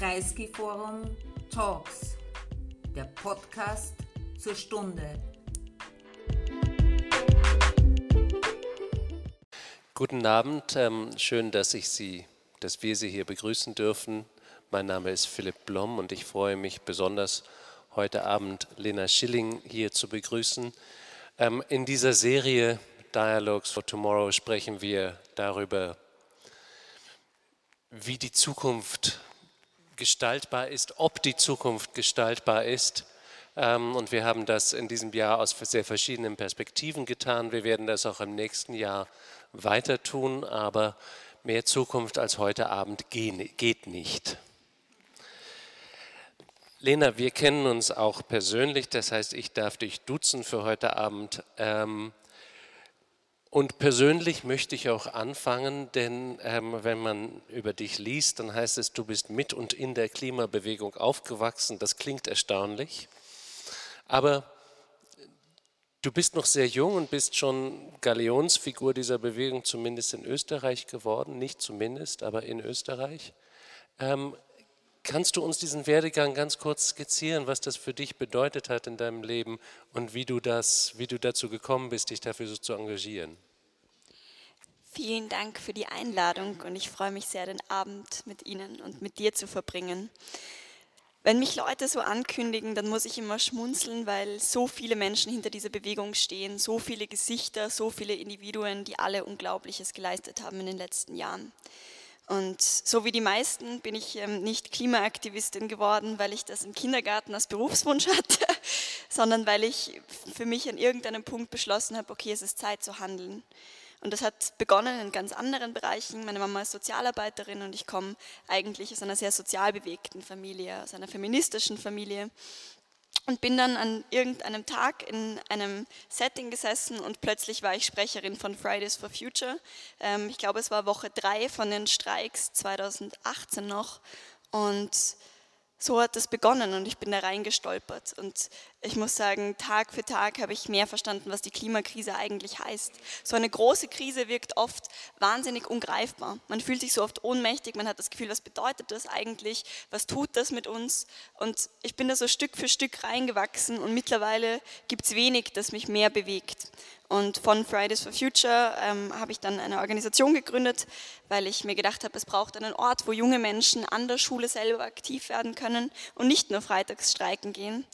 Kreisky Forum Talks, der Podcast zur Stunde. Guten Abend, ähm, schön, dass ich Sie, dass wir Sie hier begrüßen dürfen. Mein Name ist Philipp Blom und ich freue mich besonders, heute Abend Lena Schilling hier zu begrüßen. Ähm, in dieser Serie Dialogues for Tomorrow sprechen wir darüber, wie die Zukunft gestaltbar ist, ob die Zukunft gestaltbar ist. Ähm, und wir haben das in diesem Jahr aus sehr verschiedenen Perspektiven getan. Wir werden das auch im nächsten Jahr weiter tun, aber mehr Zukunft als heute Abend geht nicht. Lena, wir kennen uns auch persönlich, das heißt, ich darf dich duzen für heute Abend. Ähm, und persönlich möchte ich auch anfangen, denn ähm, wenn man über dich liest, dann heißt es, du bist mit und in der Klimabewegung aufgewachsen. Das klingt erstaunlich. Aber du bist noch sehr jung und bist schon Galionsfigur dieser Bewegung, zumindest in Österreich geworden. Nicht zumindest, aber in Österreich. Ähm, kannst du uns diesen Werdegang ganz kurz skizzieren, was das für dich bedeutet hat in deinem Leben und wie du, das, wie du dazu gekommen bist, dich dafür so zu engagieren? Vielen Dank für die Einladung und ich freue mich sehr, den Abend mit Ihnen und mit dir zu verbringen. Wenn mich Leute so ankündigen, dann muss ich immer schmunzeln, weil so viele Menschen hinter dieser Bewegung stehen, so viele Gesichter, so viele Individuen, die alle Unglaubliches geleistet haben in den letzten Jahren. Und so wie die meisten bin ich ähm, nicht Klimaaktivistin geworden, weil ich das im Kindergarten als Berufswunsch hatte, sondern weil ich für mich an irgendeinem Punkt beschlossen habe, okay, es ist Zeit zu handeln. Und das hat begonnen in ganz anderen Bereichen. Meine Mama ist Sozialarbeiterin und ich komme eigentlich aus einer sehr sozial bewegten Familie, aus einer feministischen Familie. Und bin dann an irgendeinem Tag in einem Setting gesessen und plötzlich war ich Sprecherin von Fridays for Future. Ähm, ich glaube, es war Woche drei von den Streiks 2018 noch. Und so hat es begonnen und ich bin da reingestolpert. Und ich muss sagen, Tag für Tag habe ich mehr verstanden, was die Klimakrise eigentlich heißt. So eine große Krise wirkt oft wahnsinnig ungreifbar. Man fühlt sich so oft ohnmächtig, man hat das Gefühl, was bedeutet das eigentlich? Was tut das mit uns? Und ich bin da so Stück für Stück reingewachsen und mittlerweile gibt es wenig, das mich mehr bewegt. Und von Fridays for Future ähm, habe ich dann eine Organisation gegründet, weil ich mir gedacht habe, es braucht einen Ort, wo junge Menschen an der Schule selber aktiv werden können und nicht nur freitags streiken gehen.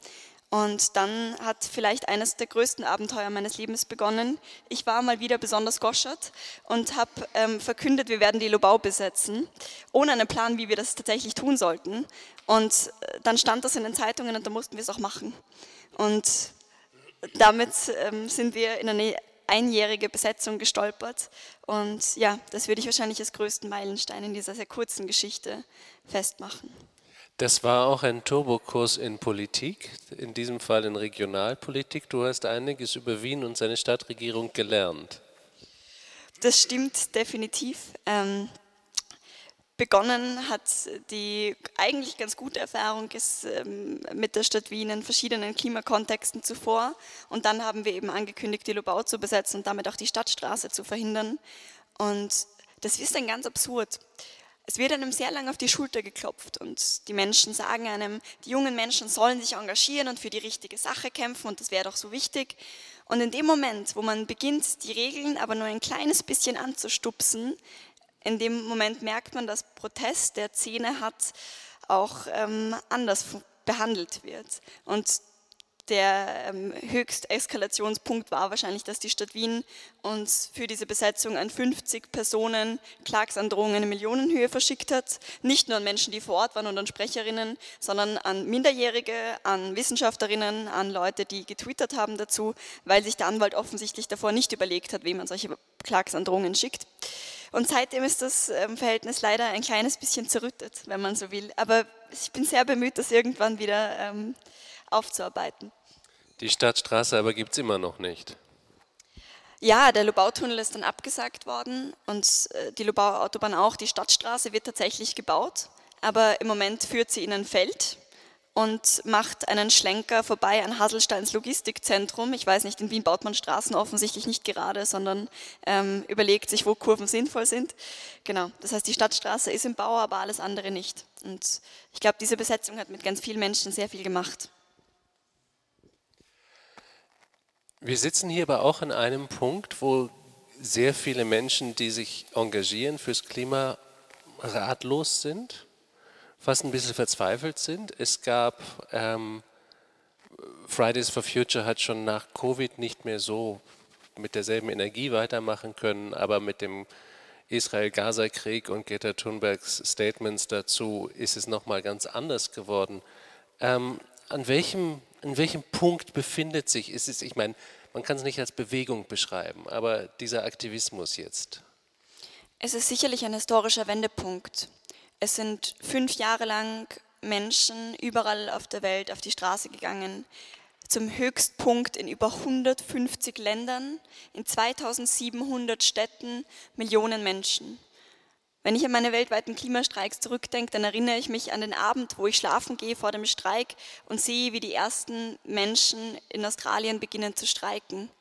Und dann hat vielleicht eines der größten Abenteuer meines Lebens begonnen. Ich war mal wieder besonders goschert und habe ähm, verkündet, wir werden die Lobau besetzen, ohne einen Plan, wie wir das tatsächlich tun sollten. Und äh, dann stand das in den Zeitungen und da mussten wir es auch machen. Und damit ähm, sind wir in eine einjährige Besetzung gestolpert. Und ja, das würde ich wahrscheinlich als größten Meilenstein in dieser sehr kurzen Geschichte festmachen. Das war auch ein Turbokurs in Politik, in diesem Fall in Regionalpolitik. Du hast einiges über Wien und seine Stadtregierung gelernt. Das stimmt definitiv. Ähm, begonnen hat die eigentlich ganz gute Erfahrung ist, ähm, mit der Stadt Wien in verschiedenen Klimakontexten zuvor. Und dann haben wir eben angekündigt, die Lobau zu besetzen und damit auch die Stadtstraße zu verhindern. Und das ist dann ganz absurd. Es wird einem sehr lange auf die Schulter geklopft und die Menschen sagen einem, die jungen Menschen sollen sich engagieren und für die richtige Sache kämpfen und das wäre doch so wichtig. Und in dem Moment, wo man beginnt, die Regeln aber nur ein kleines bisschen anzustupsen, in dem Moment merkt man, dass Protest, der Szene hat, auch ähm, anders behandelt wird. Und der ähm, Höchsteskalationspunkt war wahrscheinlich, dass die Stadt Wien uns für diese Besetzung an 50 Personen Klagsandrohungen in Millionenhöhe verschickt hat. Nicht nur an Menschen, die vor Ort waren und an Sprecherinnen, sondern an Minderjährige, an Wissenschaftlerinnen, an Leute, die getwittert haben dazu, weil sich der Anwalt offensichtlich davor nicht überlegt hat, wem man solche Klagsandrohungen schickt. Und seitdem ist das ähm, Verhältnis leider ein kleines bisschen zerrüttet, wenn man so will. Aber ich bin sehr bemüht, das irgendwann wieder ähm, aufzuarbeiten. Die Stadtstraße aber gibt es immer noch nicht. Ja, der Lobautunnel ist dann abgesagt worden und äh, die Lobau-Autobahn auch. Die Stadtstraße wird tatsächlich gebaut, aber im Moment führt sie in ein Feld und macht einen Schlenker vorbei an Haselsteins Logistikzentrum. Ich weiß nicht, in Wien baut man Straßen offensichtlich nicht gerade, sondern ähm, überlegt sich, wo Kurven sinnvoll sind. Genau, das heißt, die Stadtstraße ist im Bau, aber alles andere nicht. Und ich glaube, diese Besetzung hat mit ganz vielen Menschen sehr viel gemacht. Wir sitzen hier aber auch an einem Punkt, wo sehr viele Menschen, die sich engagieren fürs Klima, ratlos sind fast ein bisschen verzweifelt sind. Es gab, ähm, Fridays for Future hat schon nach Covid nicht mehr so mit derselben Energie weitermachen können, aber mit dem Israel-Gaza-Krieg und Greta Thunbergs Statements dazu ist es nochmal ganz anders geworden. Ähm, an, welchem, an welchem Punkt befindet sich, ist es, ich meine, man kann es nicht als Bewegung beschreiben, aber dieser Aktivismus jetzt? Es ist sicherlich ein historischer Wendepunkt. Es sind fünf Jahre lang Menschen überall auf der Welt auf die Straße gegangen, zum Höchstpunkt in über 150 Ländern, in 2700 Städten, Millionen Menschen. Wenn ich an meine weltweiten Klimastreiks zurückdenke, dann erinnere ich mich an den Abend, wo ich schlafen gehe vor dem Streik und sehe, wie die ersten Menschen in Australien beginnen zu streiken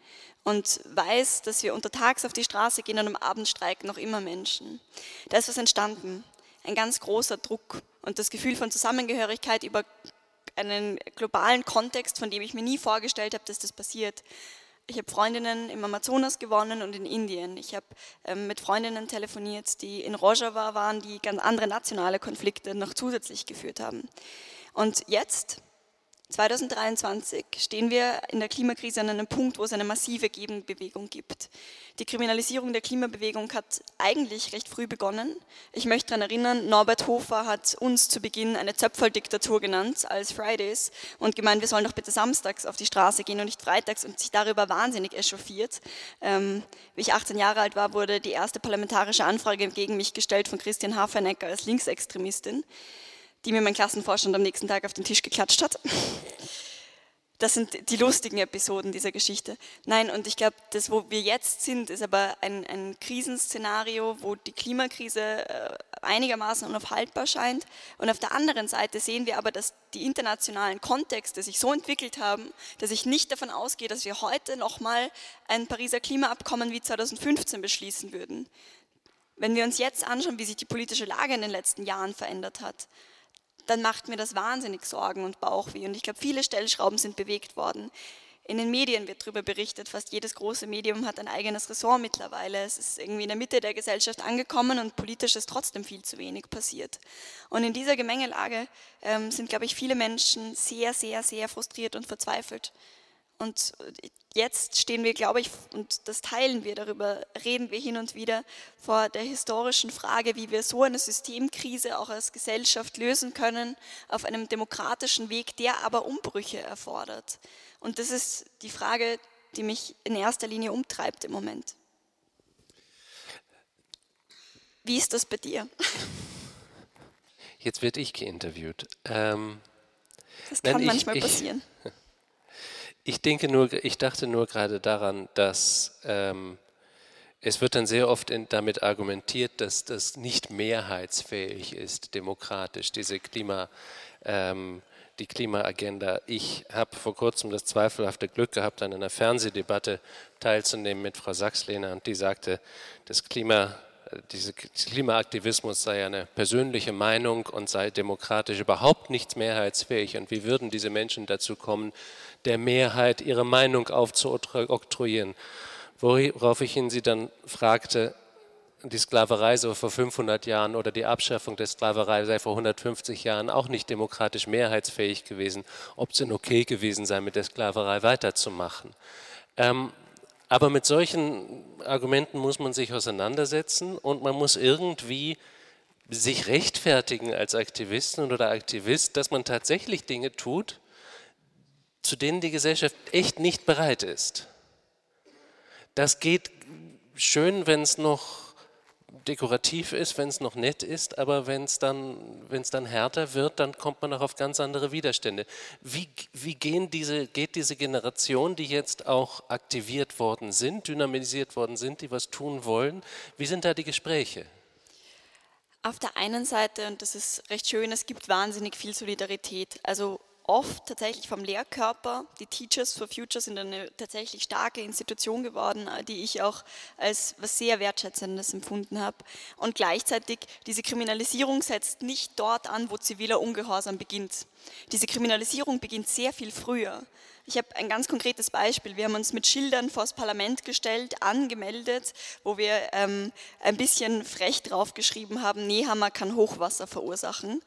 und weiß, dass wir untertags auf die Straße gehen und am Abend streiken noch immer Menschen. Da ist was entstanden ein ganz großer Druck und das Gefühl von Zusammengehörigkeit über einen globalen Kontext, von dem ich mir nie vorgestellt habe, dass das passiert. Ich habe Freundinnen im Amazonas gewonnen und in Indien. Ich habe ähm, mit Freundinnen telefoniert, die in Rojava waren, die ganz andere nationale Konflikte noch zusätzlich geführt haben. Und jetzt 2023 stehen wir in der Klimakrise an einem Punkt, wo es eine massive Gegenbewegung gibt. Die Kriminalisierung der Klimabewegung hat eigentlich recht früh begonnen. Ich möchte daran erinnern, Norbert Hofer hat uns zu Beginn eine Zöpfeldiktatur genannt als Fridays und gemeint, wir sollen doch bitte samstags auf die Straße gehen und nicht freitags und sich darüber wahnsinnig echauffiert. Ähm, wie ich 18 Jahre alt war, wurde die erste parlamentarische Anfrage gegen mich gestellt von Christian Hafenecker als Linksextremistin die mir mein Klassenvorstand am nächsten Tag auf den Tisch geklatscht hat. Das sind die lustigen Episoden dieser Geschichte. Nein, und ich glaube, das, wo wir jetzt sind, ist aber ein, ein Krisenszenario, wo die Klimakrise äh, einigermaßen unaufhaltbar scheint. Und auf der anderen Seite sehen wir aber, dass die internationalen Kontexte sich so entwickelt haben, dass ich nicht davon ausgehe, dass wir heute nochmal ein Pariser Klimaabkommen wie 2015 beschließen würden. Wenn wir uns jetzt anschauen, wie sich die politische Lage in den letzten Jahren verändert hat, dann macht mir das wahnsinnig Sorgen und Bauchweh. Und ich glaube, viele Stellschrauben sind bewegt worden. In den Medien wird darüber berichtet, fast jedes große Medium hat ein eigenes Ressort mittlerweile. Es ist irgendwie in der Mitte der Gesellschaft angekommen und politisch ist trotzdem viel zu wenig passiert. Und in dieser Gemengelage ähm, sind, glaube ich, viele Menschen sehr, sehr, sehr frustriert und verzweifelt. Und jetzt stehen wir, glaube ich, und das teilen wir, darüber reden wir hin und wieder, vor der historischen Frage, wie wir so eine Systemkrise auch als Gesellschaft lösen können, auf einem demokratischen Weg, der aber Umbrüche erfordert. Und das ist die Frage, die mich in erster Linie umtreibt im Moment. Wie ist das bei dir? Jetzt werde ich geinterviewt. Ähm, das kann nein, manchmal ich, passieren. Ich, denke nur, ich dachte nur gerade daran, dass ähm, es wird dann sehr oft in, damit argumentiert, dass das nicht mehrheitsfähig ist, demokratisch, diese Klima, ähm, die Klimaagenda. Ich habe vor kurzem das zweifelhafte Glück gehabt, an einer Fernsehdebatte teilzunehmen mit Frau Sachslehner und die sagte, das Klima dieser Klimaaktivismus sei eine persönliche Meinung und sei demokratisch überhaupt nicht mehrheitsfähig. Und wie würden diese Menschen dazu kommen, der Mehrheit ihre Meinung aufzuoktroyieren? Worauf ich ihn sie dann fragte, die Sklaverei so vor 500 Jahren oder die Abschaffung der Sklaverei sei vor 150 Jahren auch nicht demokratisch mehrheitsfähig gewesen, ob es denn okay gewesen sei, mit der Sklaverei weiterzumachen. Ähm, aber mit solchen Argumenten muss man sich auseinandersetzen und man muss irgendwie sich rechtfertigen als Aktivistin oder Aktivist, dass man tatsächlich Dinge tut, zu denen die Gesellschaft echt nicht bereit ist. Das geht schön, wenn es noch dekorativ ist, wenn es noch nett ist, aber wenn es dann, dann härter wird, dann kommt man auch auf ganz andere Widerstände. Wie, wie gehen diese, geht diese Generation, die jetzt auch aktiviert worden sind, dynamisiert worden sind, die was tun wollen, wie sind da die Gespräche? Auf der einen Seite, und das ist recht schön, es gibt wahnsinnig viel Solidarität. Also oft tatsächlich vom Lehrkörper. Die Teachers for Future sind eine tatsächlich starke Institution geworden, die ich auch als was sehr Wertschätzendes empfunden habe. Und gleichzeitig, diese Kriminalisierung setzt nicht dort an, wo ziviler Ungehorsam beginnt. Diese Kriminalisierung beginnt sehr viel früher. Ich habe ein ganz konkretes Beispiel. Wir haben uns mit Schildern vor das Parlament gestellt, angemeldet, wo wir ähm, ein bisschen frech draufgeschrieben haben, Nehammer kann Hochwasser verursachen.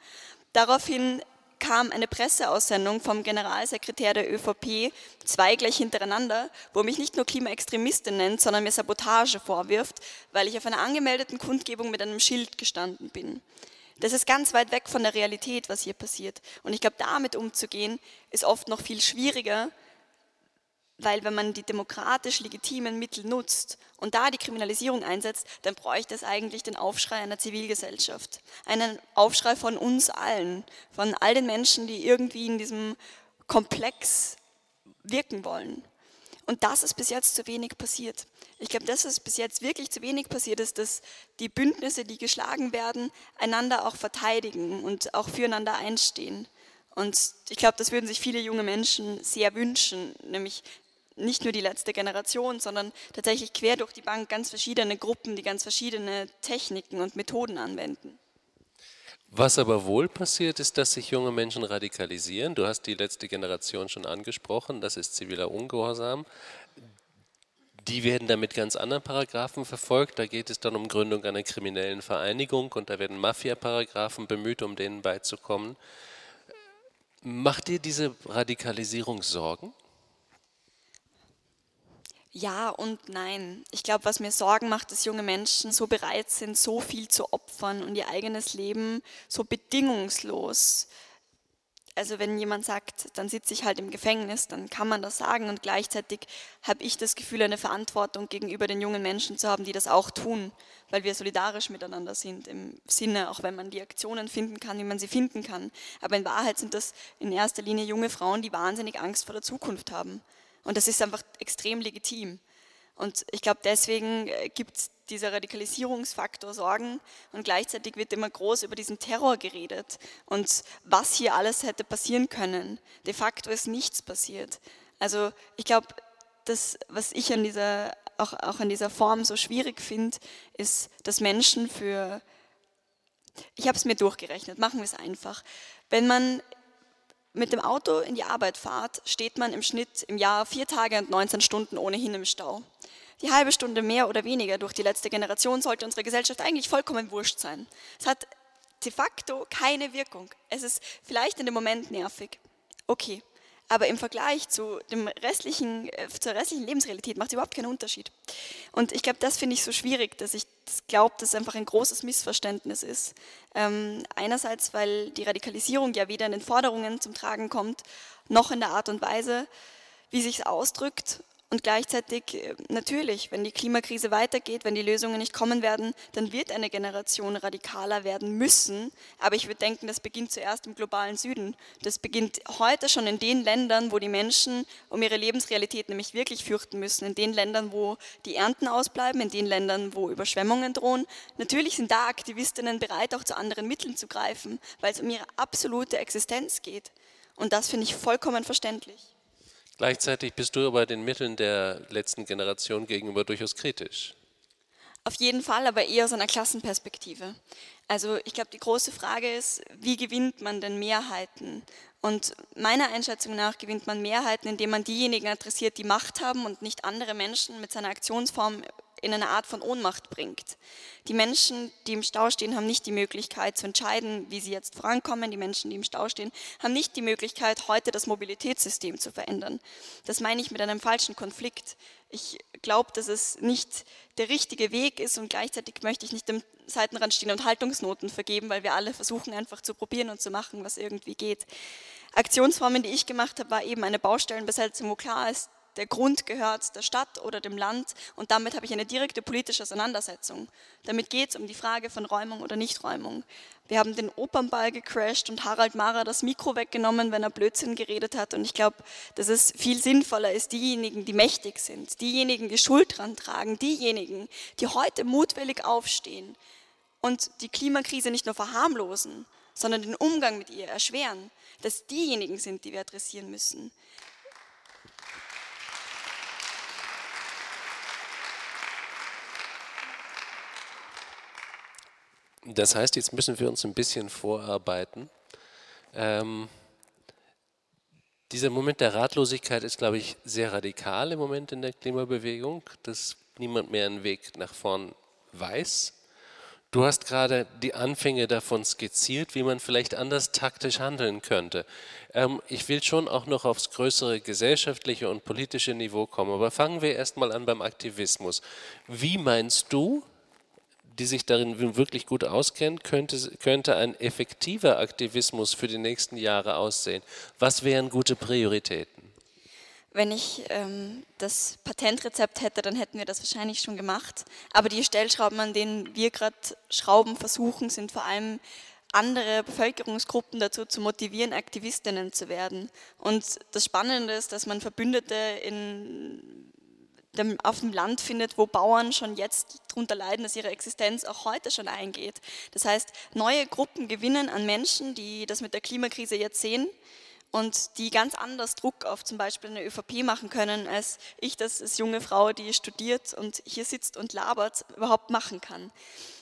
Daraufhin kam eine Presseaussendung vom Generalsekretär der ÖVP, zwei gleich hintereinander, wo mich nicht nur Klimaextremistin nennt, sondern mir Sabotage vorwirft, weil ich auf einer angemeldeten Kundgebung mit einem Schild gestanden bin. Das ist ganz weit weg von der Realität, was hier passiert. Und ich glaube, damit umzugehen, ist oft noch viel schwieriger, weil wenn man die demokratisch legitimen Mittel nutzt und da die Kriminalisierung einsetzt, dann bräuchte es eigentlich den Aufschrei einer Zivilgesellschaft. Einen Aufschrei von uns allen, von all den Menschen, die irgendwie in diesem Komplex wirken wollen. Und das ist bis jetzt zu wenig passiert. Ich glaube, dass es bis jetzt wirklich zu wenig passiert ist, dass die Bündnisse, die geschlagen werden, einander auch verteidigen und auch füreinander einstehen. Und ich glaube, das würden sich viele junge Menschen sehr wünschen, nämlich nicht nur die letzte Generation, sondern tatsächlich quer durch die Bank ganz verschiedene Gruppen, die ganz verschiedene Techniken und Methoden anwenden. Was aber wohl passiert, ist, dass sich junge Menschen radikalisieren. Du hast die letzte Generation schon angesprochen, das ist ziviler Ungehorsam. Die werden dann mit ganz anderen Paragraphen verfolgt. Da geht es dann um Gründung einer kriminellen Vereinigung und da werden Mafia-Paragraphen bemüht, um denen beizukommen. Macht dir diese Radikalisierung Sorgen? Ja und nein. Ich glaube, was mir Sorgen macht, dass junge Menschen so bereit sind, so viel zu opfern und ihr eigenes Leben so bedingungslos. Also wenn jemand sagt, dann sitze ich halt im Gefängnis, dann kann man das sagen und gleichzeitig habe ich das Gefühl, eine Verantwortung gegenüber den jungen Menschen zu haben, die das auch tun, weil wir solidarisch miteinander sind im Sinne, auch wenn man die Aktionen finden kann, wie man sie finden kann. Aber in Wahrheit sind das in erster Linie junge Frauen, die wahnsinnig Angst vor der Zukunft haben und das ist einfach extrem legitim. Und ich glaube, deswegen äh, gibt es dieser Radikalisierungsfaktor Sorgen und gleichzeitig wird immer groß über diesen Terror geredet und was hier alles hätte passieren können. De facto ist nichts passiert. Also ich glaube, das, was ich an dieser, auch, auch an dieser Form so schwierig finde, ist, dass Menschen für, ich habe es mir durchgerechnet, machen wir es einfach. Wenn man mit dem Auto in die Arbeit fahrt, steht man im Schnitt im Jahr vier Tage und 19 Stunden ohnehin im Stau. Die halbe Stunde mehr oder weniger durch die letzte Generation sollte unsere Gesellschaft eigentlich vollkommen wurscht sein. Es hat de facto keine Wirkung. Es ist vielleicht in dem Moment nervig. Okay, aber im Vergleich zu dem restlichen, äh, zur restlichen Lebensrealität macht es überhaupt keinen Unterschied. Und ich glaube, das finde ich so schwierig, dass ich das glaube, dass es einfach ein großes Missverständnis ist. Ähm, einerseits, weil die Radikalisierung ja weder in den Forderungen zum Tragen kommt, noch in der Art und Weise, wie sich es ausdrückt und gleichzeitig äh, natürlich, wenn die Klimakrise weitergeht, wenn die Lösungen nicht kommen werden, dann wird eine Generation radikaler werden müssen. Aber ich würde denken, das beginnt zuerst im globalen Süden. Das beginnt heute schon in den Ländern, wo die Menschen um ihre Lebensrealität nämlich wirklich fürchten müssen. In den Ländern, wo die Ernten ausbleiben, in den Ländern, wo Überschwemmungen drohen. Natürlich sind da Aktivistinnen bereit, auch zu anderen Mitteln zu greifen, weil es um ihre absolute Existenz geht. Und das finde ich vollkommen verständlich. Gleichzeitig bist du aber den Mitteln der letzten Generation gegenüber durchaus kritisch. Auf jeden Fall, aber eher aus einer Klassenperspektive. Also ich glaube, die große Frage ist, wie gewinnt man denn Mehrheiten? Und meiner Einschätzung nach gewinnt man Mehrheiten, indem man diejenigen adressiert, die Macht haben und nicht andere Menschen mit seiner Aktionsform in eine Art von Ohnmacht bringt. Die Menschen, die im Stau stehen, haben nicht die Möglichkeit zu entscheiden, wie sie jetzt vorankommen. Die Menschen, die im Stau stehen, haben nicht die Möglichkeit, heute das Mobilitätssystem zu verändern. Das meine ich mit einem falschen Konflikt. Ich glaube, dass es nicht der richtige Weg ist und gleichzeitig möchte ich nicht im Seitenrand stehen und Haltungsnoten vergeben, weil wir alle versuchen einfach zu probieren und zu machen, was irgendwie geht. Aktionsformen, die ich gemacht habe, war eben eine Baustellenbesetzung, wo klar ist, der Grund gehört der Stadt oder dem Land und damit habe ich eine direkte politische Auseinandersetzung. Damit geht es um die Frage von Räumung oder Nichträumung. Wir haben den Opernball gecrashed und Harald Mara das Mikro weggenommen, wenn er Blödsinn geredet hat. Und ich glaube, dass es viel sinnvoller ist, diejenigen, die mächtig sind, diejenigen, die Schuld dran tragen, diejenigen, die heute mutwillig aufstehen und die Klimakrise nicht nur verharmlosen, sondern den Umgang mit ihr erschweren, dass diejenigen sind, die wir adressieren müssen. Das heißt, jetzt müssen wir uns ein bisschen vorarbeiten. Ähm, dieser Moment der Ratlosigkeit ist, glaube ich, sehr radikal im Moment in der Klimabewegung, dass niemand mehr einen Weg nach vorn weiß. Du hast gerade die Anfänge davon skizziert, wie man vielleicht anders taktisch handeln könnte. Ähm, ich will schon auch noch aufs größere gesellschaftliche und politische Niveau kommen, aber fangen wir erstmal an beim Aktivismus. Wie meinst du, die sich darin wirklich gut auskennt, könnte, könnte ein effektiver Aktivismus für die nächsten Jahre aussehen? Was wären gute Prioritäten? Wenn ich ähm, das Patentrezept hätte, dann hätten wir das wahrscheinlich schon gemacht. Aber die Stellschrauben, an denen wir gerade Schrauben versuchen, sind vor allem andere Bevölkerungsgruppen dazu zu motivieren, Aktivistinnen zu werden. Und das Spannende ist, dass man Verbündete in auf dem Land findet, wo Bauern schon jetzt darunter leiden, dass ihre Existenz auch heute schon eingeht. Das heißt, neue Gruppen gewinnen an Menschen, die das mit der Klimakrise jetzt sehen und die ganz anders Druck auf zum Beispiel eine ÖVP machen können, als ich das als junge Frau, die studiert und hier sitzt und labert, überhaupt machen kann.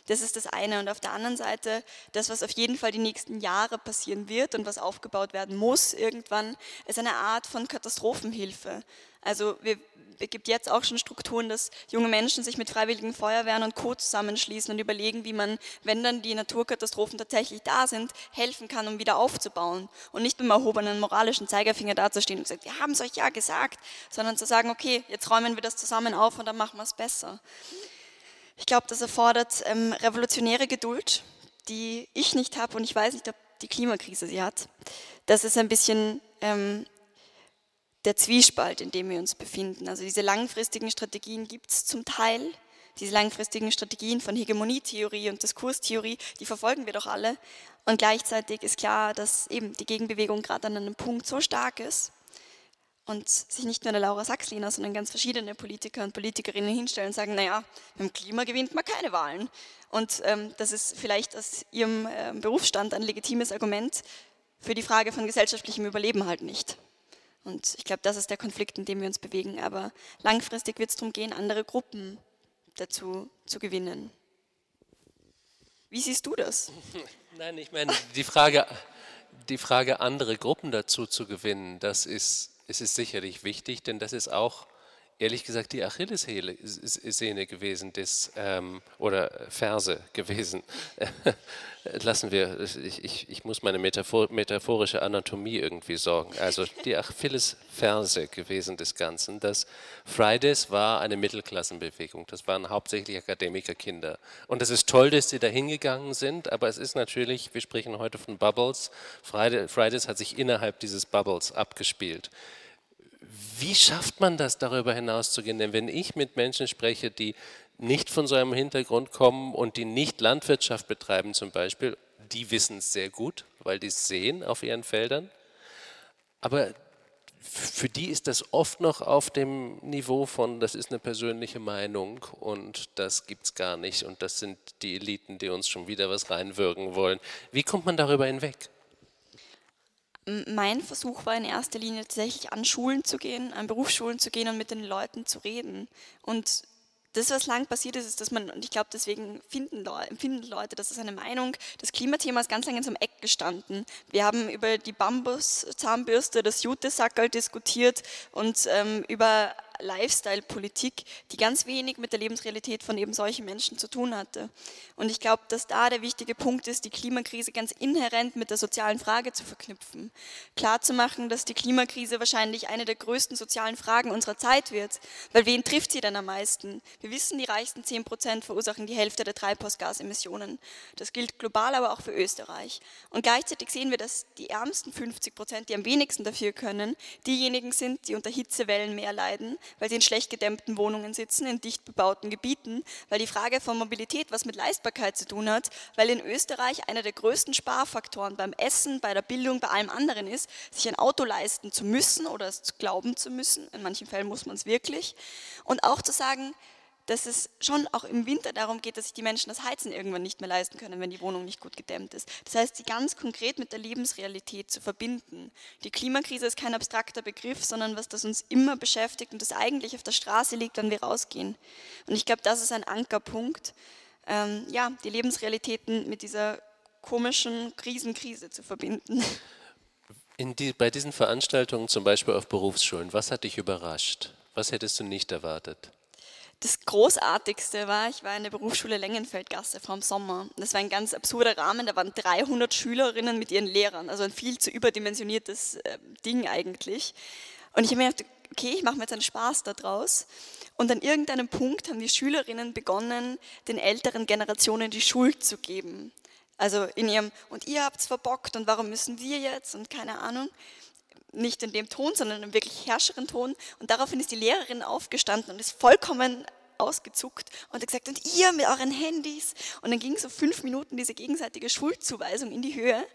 Das ist das eine. Und auf der anderen Seite, das, was auf jeden Fall die nächsten Jahre passieren wird und was aufgebaut werden muss irgendwann, ist eine Art von Katastrophenhilfe. Also wir, es gibt jetzt auch schon Strukturen, dass junge Menschen sich mit freiwilligen Feuerwehren und Co. zusammenschließen und überlegen, wie man, wenn dann die Naturkatastrophen tatsächlich da sind, helfen kann, um wieder aufzubauen. Und nicht mit dem erhobenen moralischen Zeigerfinger dazustehen und sagen, wir haben es euch ja gesagt, sondern zu sagen, okay, jetzt räumen wir das zusammen auf und dann machen wir es besser. Ich glaube, das erfordert ähm, revolutionäre Geduld, die ich nicht habe und ich weiß nicht, ob die Klimakrise sie hat. Das ist ein bisschen ähm, der Zwiespalt, in dem wir uns befinden. Also diese langfristigen Strategien gibt es zum Teil. Diese langfristigen Strategien von Hegemonietheorie und Diskurstheorie, die verfolgen wir doch alle. Und gleichzeitig ist klar, dass eben die Gegenbewegung gerade an einem Punkt so stark ist, und sich nicht nur der Laura Sachsliner, sondern ganz verschiedene Politiker und Politikerinnen hinstellen und sagen, naja, mit dem Klima gewinnt man keine Wahlen. Und ähm, das ist vielleicht aus ihrem äh, Berufsstand ein legitimes Argument für die Frage von gesellschaftlichem Überleben halt nicht. Und ich glaube, das ist der Konflikt, in dem wir uns bewegen. Aber langfristig wird es darum gehen, andere Gruppen dazu zu gewinnen. Wie siehst du das? Nein, ich meine, die Frage, die Frage, andere Gruppen dazu zu gewinnen, das ist es ist sicherlich wichtig, denn das ist auch, ehrlich gesagt, die Achillessehne gewesen des, ähm, oder Verse gewesen. Lassen wir, ich, ich, ich muss meine Metaphor, metaphorische Anatomie irgendwie sorgen. Also die Achillesferse gewesen des Ganzen. Das Fridays war eine Mittelklassenbewegung. Das waren hauptsächlich Akademikerkinder. Und es ist toll, dass sie da hingegangen sind, aber es ist natürlich, wir sprechen heute von Bubbles. Fridays hat sich innerhalb dieses Bubbles abgespielt. Wie schafft man das, darüber hinauszugehen? Denn wenn ich mit Menschen spreche, die nicht von so einem Hintergrund kommen und die nicht Landwirtschaft betreiben zum Beispiel, die wissen es sehr gut, weil die es sehen auf ihren Feldern. Aber für die ist das oft noch auf dem Niveau von, das ist eine persönliche Meinung und das gibt es gar nicht und das sind die Eliten, die uns schon wieder was reinwirken wollen. Wie kommt man darüber hinweg? Mein Versuch war in erster Linie tatsächlich an Schulen zu gehen, an Berufsschulen zu gehen und mit den Leuten zu reden. Und das, was lang passiert ist, ist, dass man, und ich glaube, deswegen finden Leute, empfinden Leute, das ist eine Meinung, das Klimathema ist ganz lange zum Eck gestanden. Wir haben über die Bambus-Zahnbürste, das Jutesackerl diskutiert und ähm, über Lifestyle-Politik, die ganz wenig mit der Lebensrealität von eben solchen Menschen zu tun hatte. Und ich glaube, dass da der wichtige Punkt ist, die Klimakrise ganz inhärent mit der sozialen Frage zu verknüpfen. Klar zu machen, dass die Klimakrise wahrscheinlich eine der größten sozialen Fragen unserer Zeit wird. Weil wen trifft sie denn am meisten? Wir wissen, die reichsten 10 Prozent verursachen die Hälfte der Treibhausgasemissionen. Das gilt global, aber auch für Österreich. Und gleichzeitig sehen wir, dass die ärmsten 50 Prozent, die am wenigsten dafür können, diejenigen sind, die unter Hitzewellen mehr leiden, weil sie in schlecht gedämmten Wohnungen sitzen, in dicht bebauten Gebieten, weil die Frage von Mobilität was mit Leistbarkeit zu tun hat, weil in Österreich einer der größten Sparfaktoren beim Essen, bei der Bildung, bei allem anderen ist, sich ein Auto leisten zu müssen oder es glauben zu müssen. In manchen Fällen muss man es wirklich. Und auch zu sagen, dass es schon auch im Winter darum geht, dass sich die Menschen das Heizen irgendwann nicht mehr leisten können, wenn die Wohnung nicht gut gedämmt ist. Das heißt, sie ganz konkret mit der Lebensrealität zu verbinden. Die Klimakrise ist kein abstrakter Begriff, sondern was das uns immer beschäftigt und das eigentlich auf der Straße liegt, wenn wir rausgehen. Und ich glaube, das ist ein Ankerpunkt, ähm, ja, die Lebensrealitäten mit dieser komischen Krisenkrise zu verbinden. Die, bei diesen Veranstaltungen, zum Beispiel auf Berufsschulen, was hat dich überrascht? Was hättest du nicht erwartet? Das Großartigste war, ich war in der Berufsschule Lengenfeldgasse vor dem Sommer. Das war ein ganz absurder Rahmen, da waren 300 Schülerinnen mit ihren Lehrern, also ein viel zu überdimensioniertes äh, Ding eigentlich. Und ich habe mir gedacht, okay, ich mache mir jetzt einen Spaß daraus. Und an irgendeinem Punkt haben die Schülerinnen begonnen, den älteren Generationen die Schuld zu geben. Also in ihrem, und ihr habt es verbockt und warum müssen wir jetzt und keine Ahnung nicht in dem Ton, sondern im wirklich herrscheren Ton. Und daraufhin ist die Lehrerin aufgestanden und ist vollkommen ausgezuckt und hat gesagt, und ihr mit euren Handys. Und dann ging so fünf Minuten diese gegenseitige Schuldzuweisung in die Höhe,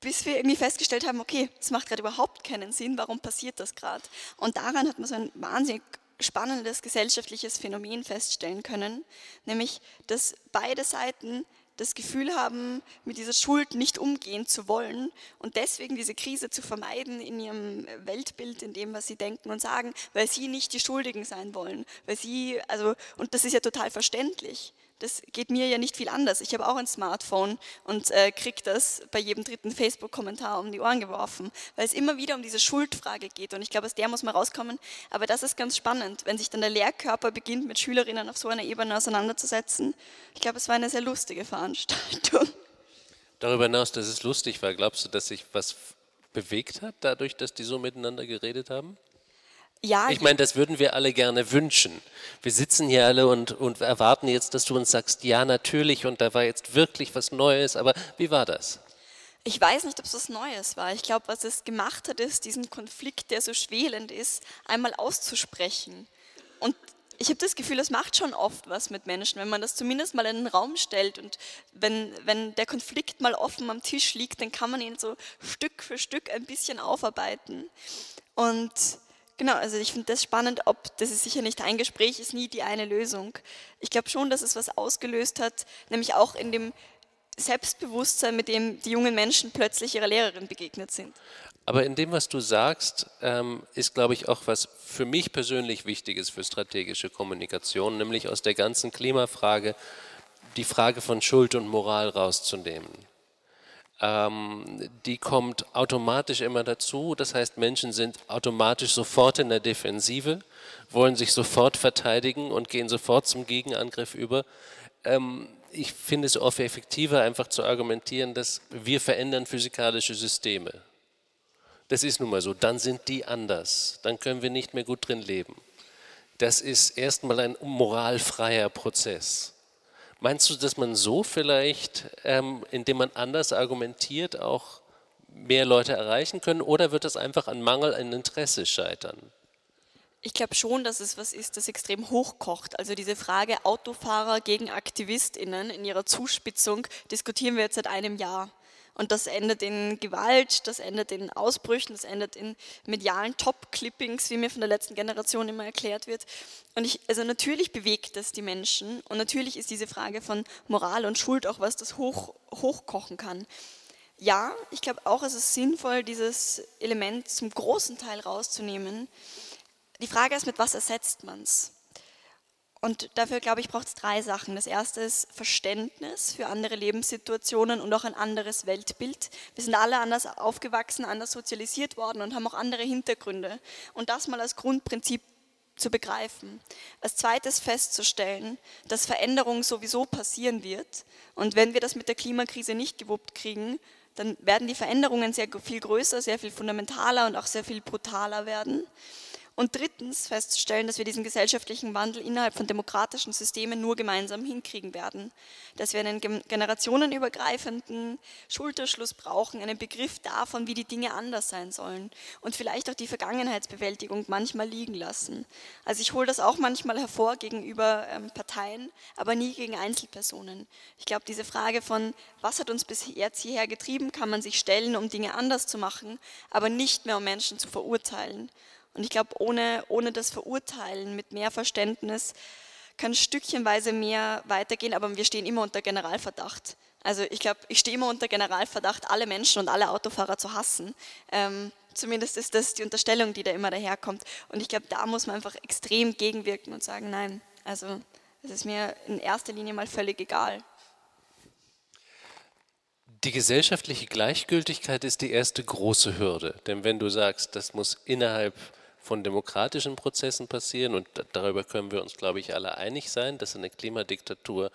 bis wir irgendwie festgestellt haben, okay, das macht gerade überhaupt keinen Sinn, warum passiert das gerade? Und daran hat man so ein wahnsinnig spannendes gesellschaftliches Phänomen feststellen können, nämlich dass beide Seiten das Gefühl haben, mit dieser Schuld nicht umgehen zu wollen und deswegen diese Krise zu vermeiden in ihrem Weltbild, in dem, was sie denken und sagen, weil sie nicht die Schuldigen sein wollen, weil sie, also, und das ist ja total verständlich das geht mir ja nicht viel anders. Ich habe auch ein Smartphone und äh, kriege das bei jedem dritten Facebook-Kommentar um die Ohren geworfen, weil es immer wieder um diese Schuldfrage geht. Und ich glaube, aus der muss man rauskommen. Aber das ist ganz spannend, wenn sich dann der Lehrkörper beginnt, mit Schülerinnen auf so einer Ebene auseinanderzusetzen. Ich glaube, es war eine sehr lustige Veranstaltung. Darüber hinaus, dass es lustig war, glaubst du, dass sich was bewegt hat, dadurch, dass die so miteinander geredet haben? Ja, ich meine, das würden wir alle gerne wünschen. Wir sitzen hier alle und, und erwarten jetzt, dass du uns sagst, ja, natürlich, und da war jetzt wirklich was Neues, aber wie war das? Ich weiß nicht, ob es was Neues war. Ich glaube, was es gemacht hat, ist, diesen Konflikt, der so schwelend ist, einmal auszusprechen. Und ich habe das Gefühl, das macht schon oft was mit Menschen, wenn man das zumindest mal in den Raum stellt und wenn, wenn der Konflikt mal offen am Tisch liegt, dann kann man ihn so Stück für Stück ein bisschen aufarbeiten. Und Genau, also ich finde das spannend, ob, das ist sicher nicht ein Gespräch, ist nie die eine Lösung. Ich glaube schon, dass es was ausgelöst hat, nämlich auch in dem Selbstbewusstsein, mit dem die jungen Menschen plötzlich ihrer Lehrerin begegnet sind. Aber in dem, was du sagst, ähm, ist, glaube ich, auch was für mich persönlich Wichtiges für strategische Kommunikation, nämlich aus der ganzen Klimafrage die Frage von Schuld und Moral rauszunehmen die kommt automatisch immer dazu. Das heißt, Menschen sind automatisch sofort in der Defensive, wollen sich sofort verteidigen und gehen sofort zum Gegenangriff über. Ähm, ich finde es oft effektiver, einfach zu argumentieren, dass wir verändern physikalische Systeme. Das ist nun mal so. Dann sind die anders. Dann können wir nicht mehr gut drin leben. Das ist erstmal ein moralfreier Prozess. Meinst du, dass man so vielleicht, ähm, indem man anders argumentiert, auch mehr Leute erreichen können oder wird das einfach an Mangel an Interesse scheitern? Ich glaube schon, dass es was ist, das extrem hochkocht. Also diese Frage Autofahrer gegen AktivistInnen in ihrer Zuspitzung diskutieren wir jetzt seit einem Jahr. Und das endet in Gewalt, das endet in Ausbrüchen, das endet in medialen Top-Clippings, wie mir von der letzten Generation immer erklärt wird. Und ich, also natürlich bewegt das die Menschen und natürlich ist diese Frage von Moral und Schuld auch was, das hoch, hochkochen kann. Ja, ich glaube auch, es ist sinnvoll, dieses Element zum großen Teil rauszunehmen. Die Frage ist, mit was ersetzt man es? Und dafür, glaube ich, braucht es drei Sachen. Das erste ist Verständnis für andere Lebenssituationen und auch ein anderes Weltbild. Wir sind alle anders aufgewachsen, anders sozialisiert worden und haben auch andere Hintergründe. Und das mal als Grundprinzip zu begreifen. Als zweites festzustellen, dass Veränderung sowieso passieren wird. Und wenn wir das mit der Klimakrise nicht gewuppt kriegen, dann werden die Veränderungen sehr viel größer, sehr viel fundamentaler und auch sehr viel brutaler werden. Und drittens festzustellen, dass wir diesen gesellschaftlichen Wandel innerhalb von demokratischen Systemen nur gemeinsam hinkriegen werden. Dass wir einen generationenübergreifenden Schulterschluss brauchen, einen Begriff davon, wie die Dinge anders sein sollen. Und vielleicht auch die Vergangenheitsbewältigung manchmal liegen lassen. Also ich hole das auch manchmal hervor gegenüber ähm, Parteien, aber nie gegen Einzelpersonen. Ich glaube, diese Frage von, was hat uns bis jetzt hierher getrieben, kann man sich stellen, um Dinge anders zu machen, aber nicht mehr um Menschen zu verurteilen. Und ich glaube, ohne, ohne das Verurteilen, mit mehr Verständnis, kann stückchenweise mehr weitergehen, aber wir stehen immer unter Generalverdacht. Also ich glaube, ich stehe immer unter Generalverdacht, alle Menschen und alle Autofahrer zu hassen. Ähm, zumindest ist das die Unterstellung, die da immer daherkommt. Und ich glaube, da muss man einfach extrem gegenwirken und sagen, nein, also es ist mir in erster Linie mal völlig egal. Die gesellschaftliche Gleichgültigkeit ist die erste große Hürde. Denn wenn du sagst, das muss innerhalb von demokratischen Prozessen passieren, und darüber können wir uns, glaube ich, alle einig sein, dass eine Klimadiktatur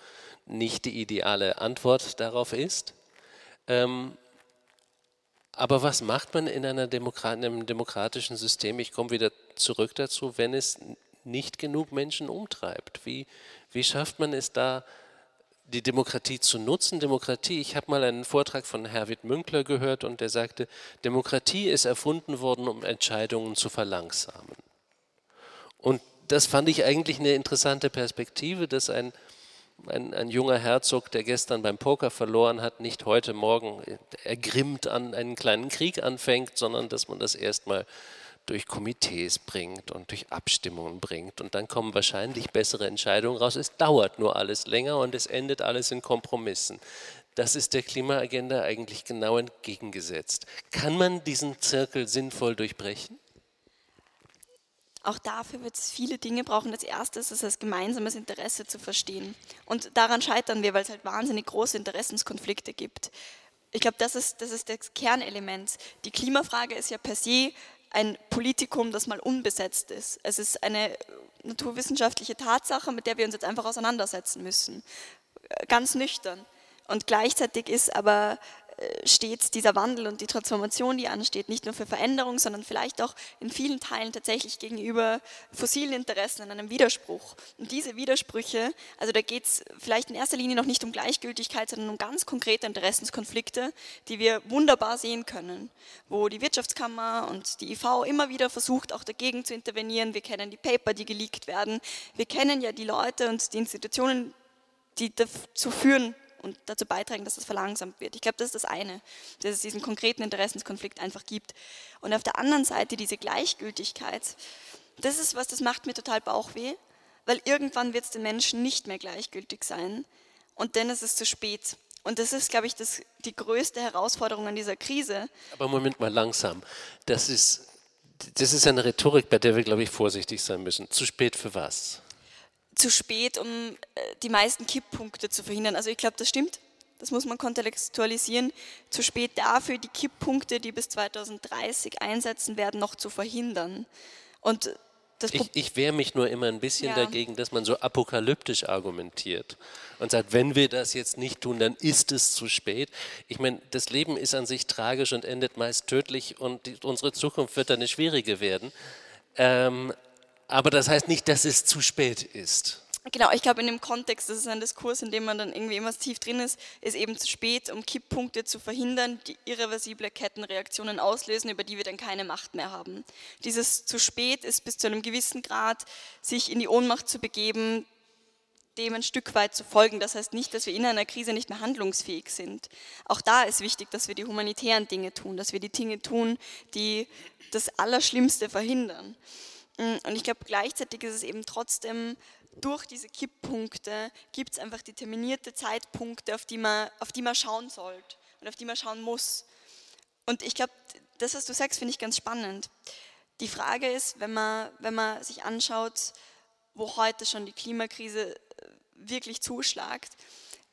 nicht die ideale Antwort darauf ist. Ähm, aber was macht man in Demokrat einem demokratischen System? Ich komme wieder zurück dazu, wenn es nicht genug Menschen umtreibt. Wie, wie schafft man es da, die Demokratie zu nutzen. Demokratie, ich habe mal einen Vortrag von Herwig Münkler gehört und der sagte, Demokratie ist erfunden worden, um Entscheidungen zu verlangsamen. Und das fand ich eigentlich eine interessante Perspektive, dass ein, ein, ein junger Herzog, der gestern beim Poker verloren hat, nicht heute Morgen ergrimmt an einen kleinen Krieg anfängt, sondern dass man das erstmal durch Komitees bringt und durch Abstimmungen bringt. Und dann kommen wahrscheinlich bessere Entscheidungen raus. Es dauert nur alles länger und es endet alles in Kompromissen. Das ist der Klimaagenda eigentlich genau entgegengesetzt. Kann man diesen Zirkel sinnvoll durchbrechen? Auch dafür wird es viele Dinge brauchen. Das erste ist es, als gemeinsames Interesse zu verstehen. Und daran scheitern wir, weil es halt wahnsinnig große Interessenskonflikte gibt. Ich glaube, das ist, das ist das Kernelement. Die Klimafrage ist ja per se ein Politikum, das mal unbesetzt ist. Es ist eine naturwissenschaftliche Tatsache, mit der wir uns jetzt einfach auseinandersetzen müssen. Ganz nüchtern. Und gleichzeitig ist aber äh, stets dieser Wandel und die Transformation, die ansteht, nicht nur für Veränderung, sondern vielleicht auch in vielen Teilen tatsächlich gegenüber fossilen Interessen in einem Widerspruch. Und diese Widersprüche, also da geht es vielleicht in erster Linie noch nicht um Gleichgültigkeit, sondern um ganz konkrete Interessenskonflikte, die wir wunderbar sehen können, wo die Wirtschaftskammer und die IV immer wieder versucht, auch dagegen zu intervenieren. Wir kennen die Paper, die geleakt werden. Wir kennen ja die Leute und die Institutionen, die dazu führen, und dazu beitragen, dass das verlangsamt wird. Ich glaube, das ist das eine, dass es diesen konkreten Interessenskonflikt einfach gibt. Und auf der anderen Seite diese Gleichgültigkeit, das ist was, das macht mir total Bauchweh, weil irgendwann wird es den Menschen nicht mehr gleichgültig sein und dann ist es zu spät. Und das ist, glaube ich, das, die größte Herausforderung an dieser Krise. Aber Moment mal langsam. Das ist, das ist eine Rhetorik, bei der wir, glaube ich, vorsichtig sein müssen. Zu spät für was? Zu spät, um äh, die meisten Kipppunkte zu verhindern. Also ich glaube, das stimmt. Das muss man kontextualisieren. Zu spät dafür, die Kipppunkte, die bis 2030 einsetzen werden, noch zu verhindern. Und ich, ich wehre mich nur immer ein bisschen ja. dagegen, dass man so apokalyptisch argumentiert und sagt, wenn wir das jetzt nicht tun, dann ist es zu spät. Ich meine, das Leben ist an sich tragisch und endet meist tödlich und die, unsere Zukunft wird dann eine schwierige werden. Ähm, aber das heißt nicht, dass es zu spät ist. Genau, ich glaube in dem Kontext, das ist ein Diskurs, in dem man dann irgendwie immer tief drin ist, ist eben zu spät, um Kipppunkte zu verhindern, die irreversible Kettenreaktionen auslösen, über die wir dann keine Macht mehr haben. Dieses zu spät ist bis zu einem gewissen Grad, sich in die Ohnmacht zu begeben, dem ein Stück weit zu folgen. Das heißt nicht, dass wir in einer Krise nicht mehr handlungsfähig sind. Auch da ist wichtig, dass wir die humanitären Dinge tun, dass wir die Dinge tun, die das Allerschlimmste verhindern. Mm, und ich glaube, gleichzeitig ist es eben trotzdem, durch diese Kipppunkte gibt es einfach determinierte Zeitpunkte, auf die, man, auf die man schauen sollte und auf die man schauen muss. Und ich glaube, das, was du sagst, finde ich ganz spannend. Die Frage ist, wenn man, wenn man sich anschaut, wo heute schon die Klimakrise äh, wirklich zuschlagt,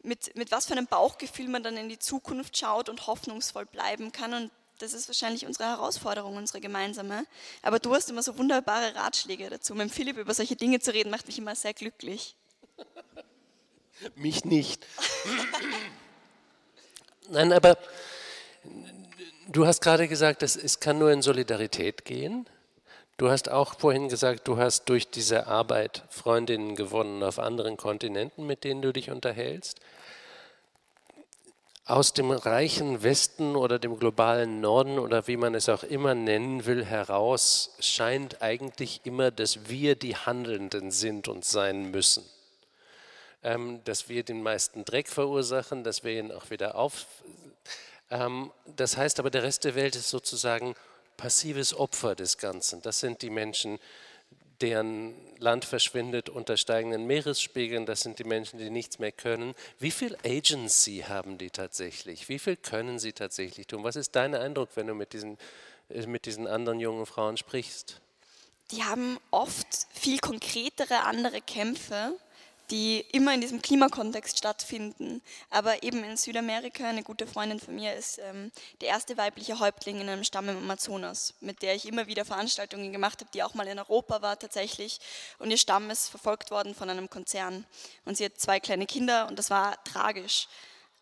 mit, mit was für einem Bauchgefühl man dann in die Zukunft schaut und hoffnungsvoll bleiben kann. Und das ist wahrscheinlich unsere Herausforderung, unsere gemeinsame. Aber du hast immer so wunderbare Ratschläge dazu. Mit Philipp über solche Dinge zu reden, macht mich immer sehr glücklich. Mich nicht. Nein, aber du hast gerade gesagt, es kann nur in Solidarität gehen. Du hast auch vorhin gesagt, du hast durch diese Arbeit Freundinnen gewonnen auf anderen Kontinenten, mit denen du dich unterhältst aus dem reichen Westen oder dem globalen Norden oder wie man es auch immer nennen will, heraus scheint eigentlich immer, dass wir die Handelnden sind und sein müssen. Ähm, dass wir den meisten Dreck verursachen, dass wir ihn auch wieder auf. Ähm, das heißt aber, der Rest der Welt ist sozusagen passives Opfer des Ganzen. Das sind die Menschen, deren Land verschwindet unter steigenden Meeresspiegeln. Das sind die Menschen, die nichts mehr können. Wie viel Agency haben die tatsächlich? Wie viel können sie tatsächlich tun? Was ist dein Eindruck, wenn du mit diesen, äh, mit diesen anderen jungen Frauen sprichst? Die haben oft viel konkretere andere Kämpfe die immer in diesem Klimakontext stattfinden. Aber eben in Südamerika, eine gute Freundin von mir ist ähm, der erste weibliche Häuptling in einem Stamm im Amazonas, mit der ich immer wieder Veranstaltungen gemacht habe, die auch mal in Europa war tatsächlich. Und ihr Stamm ist verfolgt worden von einem Konzern. Und sie hat zwei kleine Kinder und das war tragisch.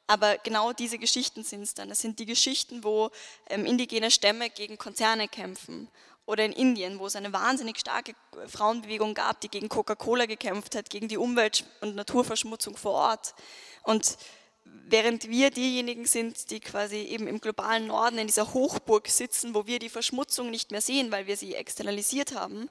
Aber genau diese Geschichten sind es dann. Das sind die Geschichten, wo ähm, indigene Stämme gegen Konzerne kämpfen oder in Indien, wo es eine wahnsinnig starke Frauenbewegung gab, die gegen Coca-Cola gekämpft hat, gegen die Umwelt- und Naturverschmutzung vor Ort. Und während wir diejenigen sind, die quasi eben im globalen Norden in dieser Hochburg sitzen, wo wir die Verschmutzung nicht mehr sehen, weil wir sie externalisiert haben,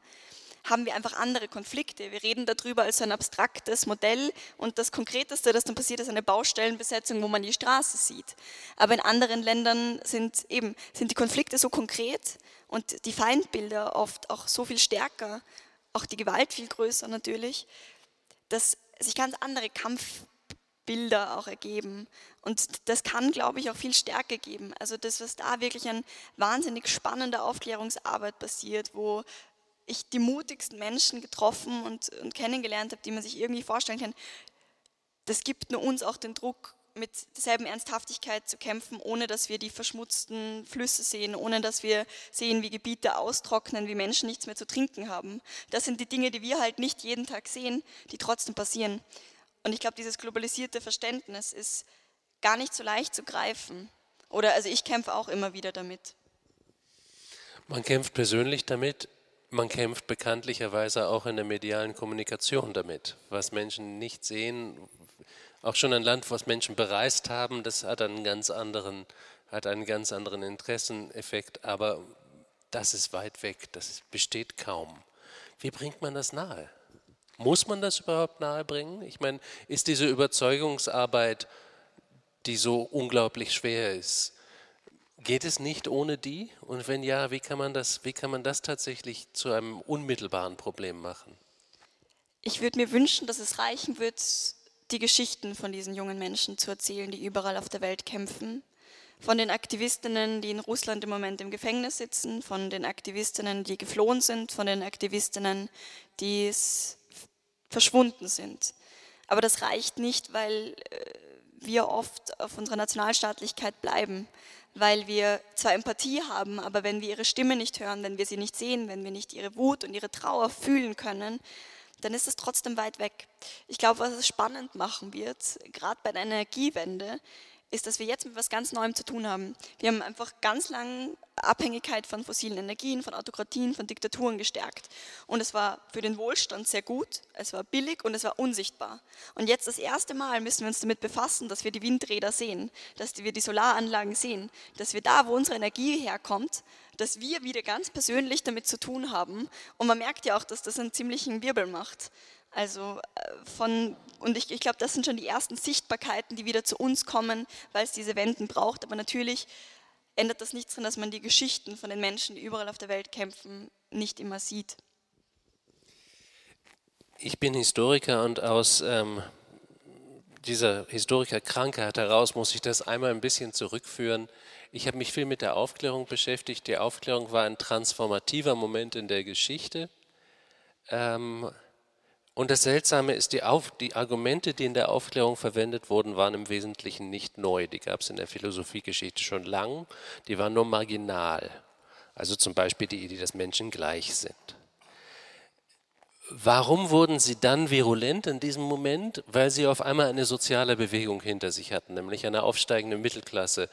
haben wir einfach andere Konflikte. Wir reden darüber als ein abstraktes Modell und das Konkreteste, das dann passiert, ist eine Baustellenbesetzung, wo man die Straße sieht. Aber in anderen Ländern sind eben sind die Konflikte so konkret und die Feindbilder oft auch so viel stärker, auch die Gewalt viel größer natürlich, dass sich ganz andere Kampfbilder auch ergeben. Und das kann, glaube ich, auch viel Stärke geben. Also das, was da wirklich an wahnsinnig spannender Aufklärungsarbeit passiert, wo ich die mutigsten Menschen getroffen und, und kennengelernt habe, die man sich irgendwie vorstellen kann, das gibt nur uns auch den Druck, mit derselben Ernsthaftigkeit zu kämpfen, ohne dass wir die verschmutzten Flüsse sehen, ohne dass wir sehen, wie Gebiete austrocknen, wie Menschen nichts mehr zu trinken haben. Das sind die Dinge, die wir halt nicht jeden Tag sehen, die trotzdem passieren. Und ich glaube, dieses globalisierte Verständnis ist gar nicht so leicht zu greifen. Oder also ich kämpfe auch immer wieder damit. Man kämpft persönlich damit, man kämpft bekanntlicherweise auch in der medialen Kommunikation damit, was Menschen nicht sehen, auch schon ein Land, was Menschen bereist haben, das hat einen ganz anderen, hat einen ganz anderen Interesseneffekt, aber das ist weit weg, das besteht kaum. Wie bringt man das nahe? Muss man das überhaupt nahe bringen? Ich meine, ist diese Überzeugungsarbeit, die so unglaublich schwer ist, geht es nicht ohne die? Und wenn ja, wie kann man das, wie kann man das tatsächlich zu einem unmittelbaren Problem machen? Ich würde mir wünschen, dass es reichen wird, die Geschichten von diesen jungen Menschen zu erzählen, die überall auf der Welt kämpfen. Von den Aktivistinnen, die in Russland im Moment im Gefängnis sitzen, von den Aktivistinnen, die geflohen sind, von den Aktivistinnen, die verschwunden sind. Aber das reicht nicht, weil äh, wir oft auf unserer Nationalstaatlichkeit bleiben, weil wir zwar Empathie haben, aber wenn wir ihre Stimme nicht hören, wenn wir sie nicht sehen, wenn wir nicht ihre Wut und ihre Trauer fühlen können, dann ist es trotzdem weit weg. Ich glaube, was es spannend machen wird, gerade bei der Energiewende, ist, dass wir jetzt mit etwas ganz Neuem zu tun haben. Wir haben einfach ganz lange Abhängigkeit von fossilen Energien, von Autokratien, von Diktaturen gestärkt. Und es war für den Wohlstand sehr gut, es war billig und es war unsichtbar. Und jetzt das erste Mal müssen wir uns damit befassen, dass wir die Windräder sehen, dass wir die Solaranlagen sehen, dass wir da, wo unsere Energie herkommt, dass wir wieder ganz persönlich damit zu tun haben. Und man merkt ja auch, dass das einen ziemlichen Wirbel macht. Also äh, von, und ich, ich glaube, das sind schon die ersten Sichtbarkeiten, die wieder zu uns kommen, weil es diese Wenden braucht. Aber natürlich ändert das nichts daran, dass man die Geschichten von den Menschen, die überall auf der Welt kämpfen, nicht immer sieht. Ich bin Historiker und aus ähm, dieser Historikerkrankheit heraus muss ich das einmal ein bisschen zurückführen. Ich habe mich viel mit der Aufklärung beschäftigt. Die Aufklärung war ein transformativer Moment in der Geschichte. Ähm, und das Seltsame ist, die, Auf, die, Argumente, die in der Aufklärung verwendet wurden, waren im Wesentlichen nicht neu. Die gab es in der Philosophiegeschichte schon lang, die waren nur marginal. Also zum Beispiel die Idee, dass Menschen gleich sind. Warum wurden sie dann virulent in diesem Moment? Weil sie auf einmal eine soziale Bewegung hinter sich hatten, nämlich eine aufsteigende Mittelklasse,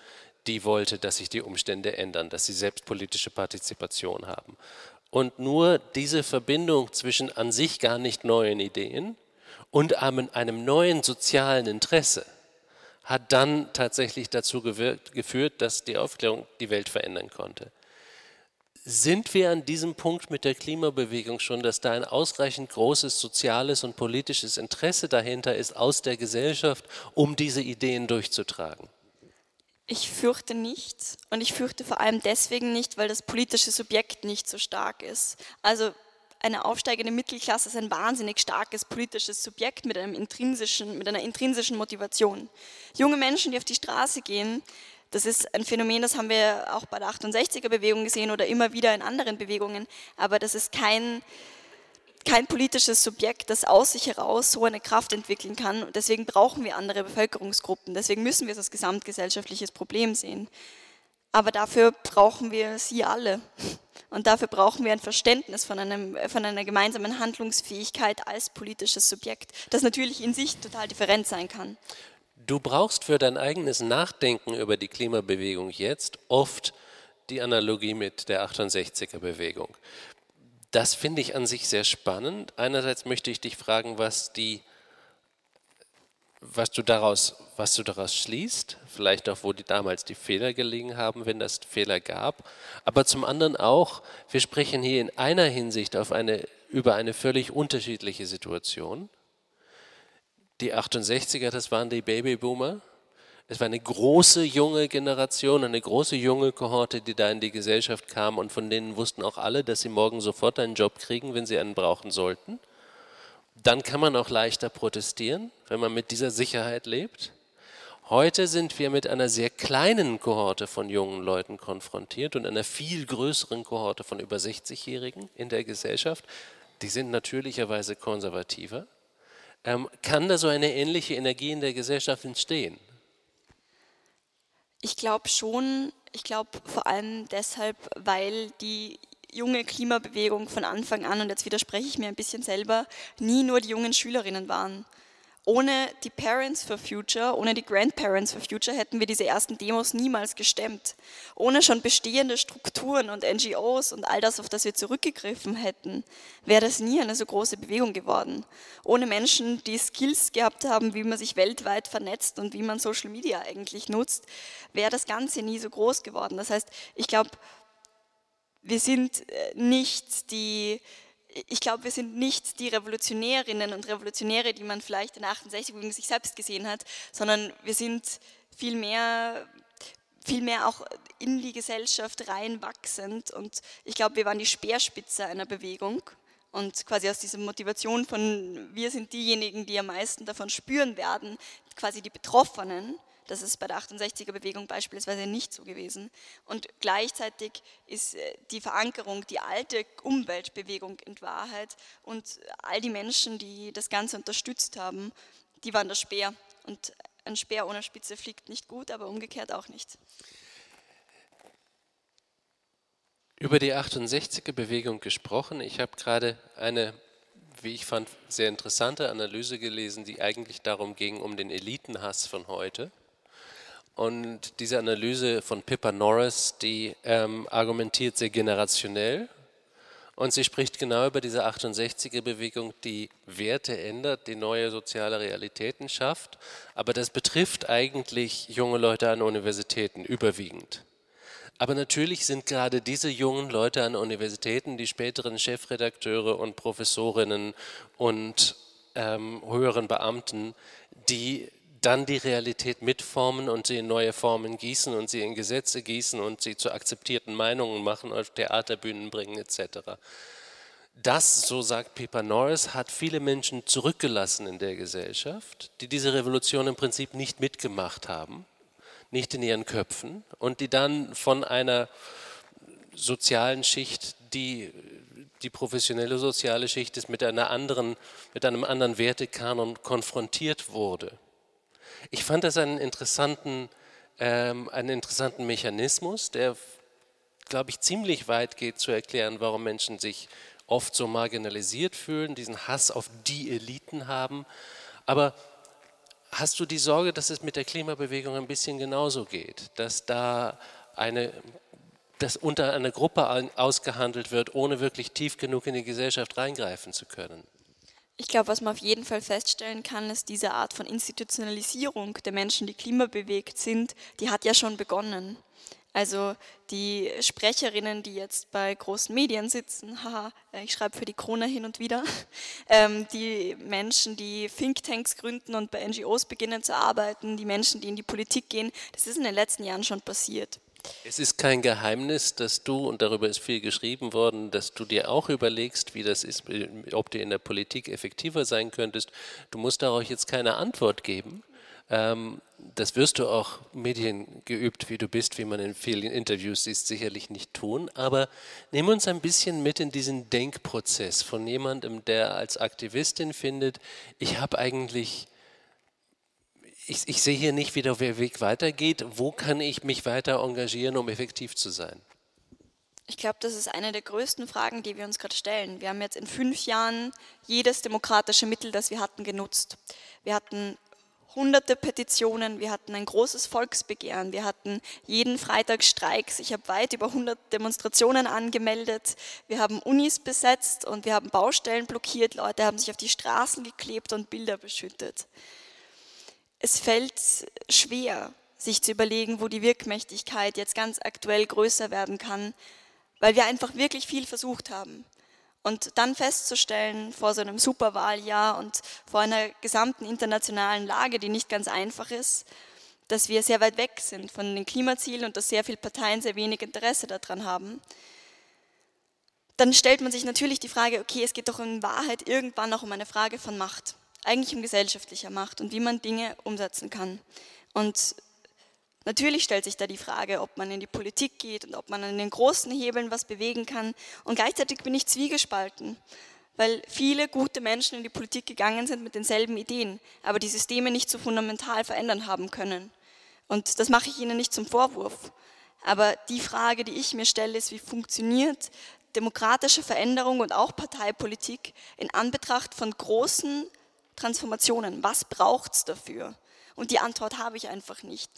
die wollte, dass sich die Umstände ändern, dass sie selbst politische Partizipation haben. Und nur diese Verbindung zwischen an sich gar nicht neuen Ideen und einem neuen sozialen Interesse hat dann tatsächlich dazu gewirkt, geführt, dass die Aufklärung die Welt verändern konnte. Sind wir an diesem Punkt mit der Klimabewegung schon, dass da ein ausreichend großes soziales und politisches Interesse dahinter ist aus der Gesellschaft, um diese Ideen durchzutragen? Ich fürchte nicht und ich fürchte vor allem deswegen nicht, weil das politische Subjekt nicht so stark ist. Also eine aufsteigende Mittelklasse ist ein wahnsinnig starkes politisches Subjekt mit, einem intrinsischen, mit einer intrinsischen Motivation. Junge Menschen, die auf die Straße gehen, das ist ein Phänomen, das haben wir auch bei der 68er-Bewegung gesehen oder immer wieder in anderen Bewegungen, aber das ist kein, kein politisches Subjekt, das aus sich heraus so eine Kraft entwickeln kann. Und deswegen brauchen wir andere Bevölkerungsgruppen. Deswegen müssen wir es als gesamtgesellschaftliches Problem sehen. Aber dafür brauchen wir sie alle. Und dafür brauchen wir ein Verständnis von, einem, von einer gemeinsamen Handlungsfähigkeit als politisches Subjekt, das natürlich in sich total different sein kann. Du brauchst für dein eigenes Nachdenken über die Klimabewegung jetzt oft die Analogie mit der 68er Bewegung. Das finde ich an sich sehr spannend. Einerseits möchte ich dich fragen, was, die, was, du, daraus, was du daraus schließt, vielleicht auch, wo die damals die Fehler gelegen haben, wenn das Fehler gab. Aber zum anderen auch, wir sprechen hier in einer Hinsicht auf eine, über eine völlig unterschiedliche Situation. Die 68er, das waren die Babyboomer. Es war eine große junge Generation, eine große junge Kohorte, die da in die Gesellschaft kam und von denen wussten auch alle, dass sie morgen sofort einen Job kriegen, wenn sie einen brauchen sollten. Dann kann man auch leichter protestieren, wenn man mit dieser Sicherheit lebt. Heute sind wir mit einer sehr kleinen Kohorte von jungen Leuten konfrontiert und einer viel größeren Kohorte von über 60-Jährigen in der Gesellschaft. Die sind natürlicherweise konservativer. Ähm, kann da so eine ähnliche Energie in der Gesellschaft entstehen? Ich glaube schon, ich glaube vor allem deshalb, weil die junge Klimabewegung von Anfang an, und jetzt widerspreche ich mir ein bisschen selber, nie nur die jungen Schülerinnen waren. Ohne die Parents for Future, ohne die Grandparents for Future hätten wir diese ersten Demos niemals gestemmt. Ohne schon bestehende Strukturen und NGOs und all das, auf das wir zurückgegriffen hätten, wäre das nie eine so große Bewegung geworden. Ohne Menschen, die Skills gehabt haben, wie man sich weltweit vernetzt und wie man Social Media eigentlich nutzt, wäre das Ganze nie so groß geworden. Das heißt, ich glaube, wir sind äh, nicht die ich glaube, wir sind nicht die Revolutionärinnen und Revolutionäre, die man vielleicht in 68 gegen sich selbst gesehen hat, sondern wir sind vielmehr viel mehr auch in die Gesellschaft reinwachsend. Und ich glaube, wir waren die Speerspitze einer Bewegung. Und quasi aus dieser Motivation von, wir sind diejenigen, die am meisten davon spüren werden, quasi die Betroffenen, das ist bei der 68er-Bewegung beispielsweise nicht so gewesen. Und gleichzeitig ist äh, die Verankerung, die alte Umweltbewegung in Wahrheit und all die Menschen, die das Ganze unterstützt haben, die waren der Speer. Und ein Speer ohne Spitze fliegt nicht gut, aber umgekehrt auch nicht. Über die 68er-Bewegung gesprochen. Ich habe gerade eine, wie ich fand, sehr interessante Analyse gelesen, die eigentlich darum ging, um den Elitenhass von heute. Und diese Analyse von Pippa Norris, die ähm, argumentiert sehr generationell und sie spricht genau über diese 68er-Bewegung, die Werte ändert, die neue soziale Realitäten schafft. Aber das betrifft eigentlich junge Leute an Universitäten überwiegend. Aber natürlich sind gerade diese jungen Leute an Universitäten die späteren Chefredakteure und Professorinnen und ähm, höheren Beamten, die dann die Realität mitformen und sie in neue Formen gießen und sie in Gesetze gießen und sie zu akzeptierten Meinungen machen, auf Theaterbühnen bringen etc. Das, so sagt Pippa Norris, hat viele Menschen zurückgelassen in der Gesellschaft, die diese Revolution im Prinzip nicht mitgemacht haben, nicht in ihren Köpfen und die dann von einer sozialen Schicht, die die professionelle soziale Schicht ist, mit einer anderen, mit einem anderen Wertekanon konfrontiert wurde. Ich fand das einen interessanten, ähm, einen interessanten Mechanismus, der, glaube ich, ziemlich weit geht zu erklären, warum Menschen sich oft so marginalisiert fühlen, diesen Hass auf die Eliten haben. Aber hast du die Sorge, dass es mit der Klimabewegung ein bisschen genauso geht, dass da eine dass unter einer Gruppe ausgehandelt wird, ohne wirklich tief genug in die Gesellschaft reingreifen zu können? Ich glaube, was man auf jeden Fall feststellen kann, ist diese Art von Institutionalisierung der Menschen, die klimabewegt sind, die hat ja schon begonnen. Also die Sprecherinnen, die jetzt bei großen Medien sitzen, haha, äh, ich schreibe für die Krone hin und wieder, ähm, die Menschen, die Thinktanks gründen und bei NGOs beginnen zu arbeiten, die Menschen, die in die Politik gehen, das ist in den letzten Jahren schon passiert. Es ist kein Geheimnis, dass du, und darüber ist viel geschrieben worden, dass du dir auch überlegst, wie das ist, ob du in der Politik effektiver sein könntest. Du musst darauf jetzt keine Antwort geben. Ähm, das wirst du auch mediengeübt, wie du bist, wie man in vielen Interviews siehst, sicherlich nicht tun. Aber nimm uns ein bisschen mit in diesen Denkprozess von jemandem, der als Aktivistin findet, ich habe eigentlich, ich, ich sehe hier nicht, wie der Weg weitergeht. Wo kann ich mich weiter engagieren, um effektiv zu sein? Ich glaube, das ist eine der größten Fragen, die wir uns gerade stellen. Wir haben jetzt in fünf Jahren jedes demokratische Mittel, das wir hatten, genutzt. Wir hatten hunderte Petitionen, wir hatten ein großes Volksbegehren, wir hatten jeden Freitag Streiks, ich habe weit über 100 Demonstrationen angemeldet, wir haben Unis besetzt und wir haben Baustellen blockiert, Leute haben sich auf die Straßen geklebt und Bilder beschüttet. Es fällt schwer, sich zu überlegen, wo die Wirkmächtigkeit jetzt ganz aktuell größer werden kann, weil wir einfach wirklich viel versucht haben. Und dann festzustellen vor so einem Superwahljahr und vor einer gesamten internationalen Lage, die nicht ganz einfach ist, dass wir sehr weit weg sind von den Klimazielen und dass sehr viele Parteien sehr wenig Interesse daran haben, dann stellt man sich natürlich die Frage, okay, es geht doch in Wahrheit irgendwann auch um eine Frage von Macht, eigentlich um gesellschaftlicher Macht und wie man Dinge umsetzen kann. Und Natürlich stellt sich da die Frage, ob man in die Politik geht und ob man an den großen Hebeln was bewegen kann. Und gleichzeitig bin ich zwiegespalten, weil viele gute Menschen in die Politik gegangen sind mit denselben Ideen, aber die Systeme nicht so fundamental verändern haben können. Und das mache ich Ihnen nicht zum Vorwurf. Aber die Frage, die ich mir stelle, ist, wie funktioniert demokratische Veränderung und auch Parteipolitik in Anbetracht von großen Transformationen? Was braucht es dafür? Und die Antwort habe ich einfach nicht.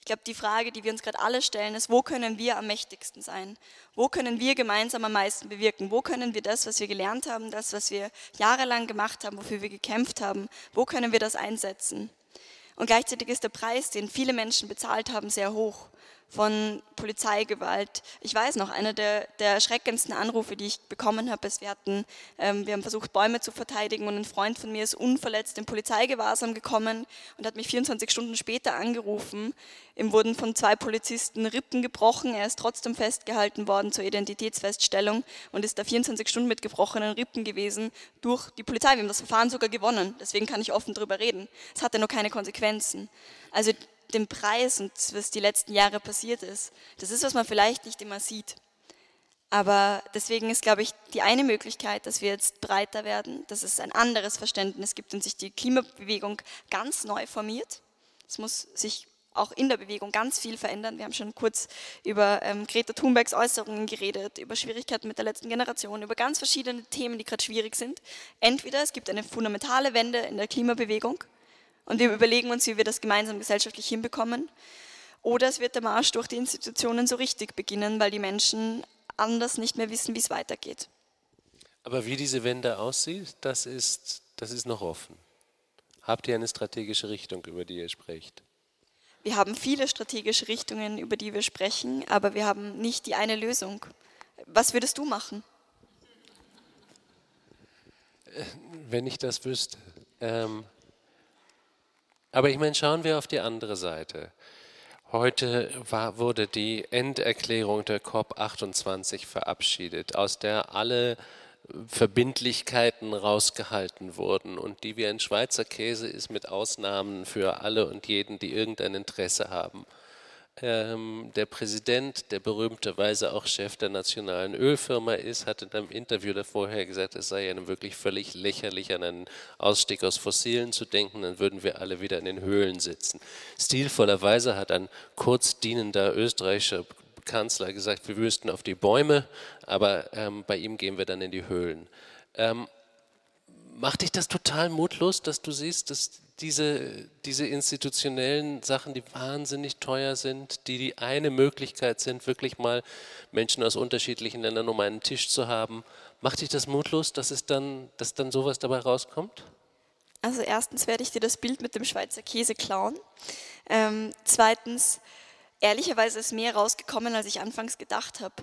Ich glaube, die Frage, die wir uns gerade alle stellen, ist, wo können wir am mächtigsten sein? Wo können wir gemeinsam am meisten bewirken? Wo können wir das, was wir gelernt haben, das, was wir jahrelang gemacht haben, wofür wir gekämpft haben, wo können wir das einsetzen? Und gleichzeitig ist der Preis, den viele Menschen bezahlt haben, sehr hoch von Polizeigewalt. Ich weiß noch, einer der, der erschreckendsten Anrufe, die ich bekommen habe, ist, wir hatten, ähm, wir haben versucht, Bäume zu verteidigen und ein Freund von mir ist unverletzt in Polizeigewahrsam gekommen und hat mich 24 Stunden später angerufen. Ihm wurden von zwei Polizisten Rippen gebrochen, er ist trotzdem festgehalten worden zur Identitätsfeststellung und ist da 24 Stunden mit gebrochenen Rippen gewesen durch die Polizei. Wir haben das Verfahren sogar gewonnen, deswegen kann ich offen darüber reden. Es hatte noch keine Konsequenzen. Also den Preis und was die letzten Jahre passiert ist. Das ist, was man vielleicht nicht immer sieht. Aber deswegen ist, glaube ich, die eine Möglichkeit, dass wir jetzt breiter werden, dass es ein anderes Verständnis gibt und sich die Klimabewegung ganz neu formiert. Es muss sich auch in der Bewegung ganz viel verändern. Wir haben schon kurz über ähm, Greta Thunbergs Äußerungen geredet, über Schwierigkeiten mit der letzten Generation, über ganz verschiedene Themen, die gerade schwierig sind. Entweder es gibt eine fundamentale Wende in der Klimabewegung und wir überlegen uns, wie wir das gemeinsam gesellschaftlich hinbekommen. Oder es wird der Marsch durch die Institutionen so richtig beginnen, weil die Menschen anders nicht mehr wissen, wie es weitergeht. Aber wie diese Wende aussieht, das ist, das ist noch offen. Habt ihr eine strategische Richtung, über die ihr sprecht? Wir haben viele strategische Richtungen, über die wir sprechen, aber wir haben nicht die eine Lösung. Was würdest du machen? Äh, wenn ich das wüsste. Ähm, aber ich meine, schauen wir auf die andere Seite. Heute war, wurde die Enderklärung der COP28 verabschiedet, aus der alle Verbindlichkeiten rausgehalten wurden und die wie ein Schweizer Käse ist mit Ausnahmen für alle und jeden, die irgendein Interesse haben. Ähm, der Präsident, der berühmterweise auch Chef der nationalen Ölfirma ist, hat in einem Interview davorher gesagt, es sei ja wirklich völlig lächerlich, an einen Ausstieg aus Fossilen zu denken, dann würden wir alle wieder in den Höhlen sitzen. Stilvollerweise hat ein kurz dienender österreichischer Kanzler gesagt, wir wüssten auf die Bäume, aber ähm, bei ihm gehen wir dann in die Höhlen. Ähm, macht dich das total mutlos, dass du siehst, dass diese, diese institutionellen Sachen, die wahnsinnig teuer sind, die die eine Möglichkeit sind, wirklich mal Menschen aus unterschiedlichen Ländern um einen Tisch zu haben, macht dich das mutlos, dass, es dann, dass dann sowas dabei rauskommt? Also erstens werde ich dir das Bild mit dem Schweizer Käse klauen. Ähm, zweitens, ehrlicherweise ist mehr rausgekommen, als ich anfangs gedacht habe.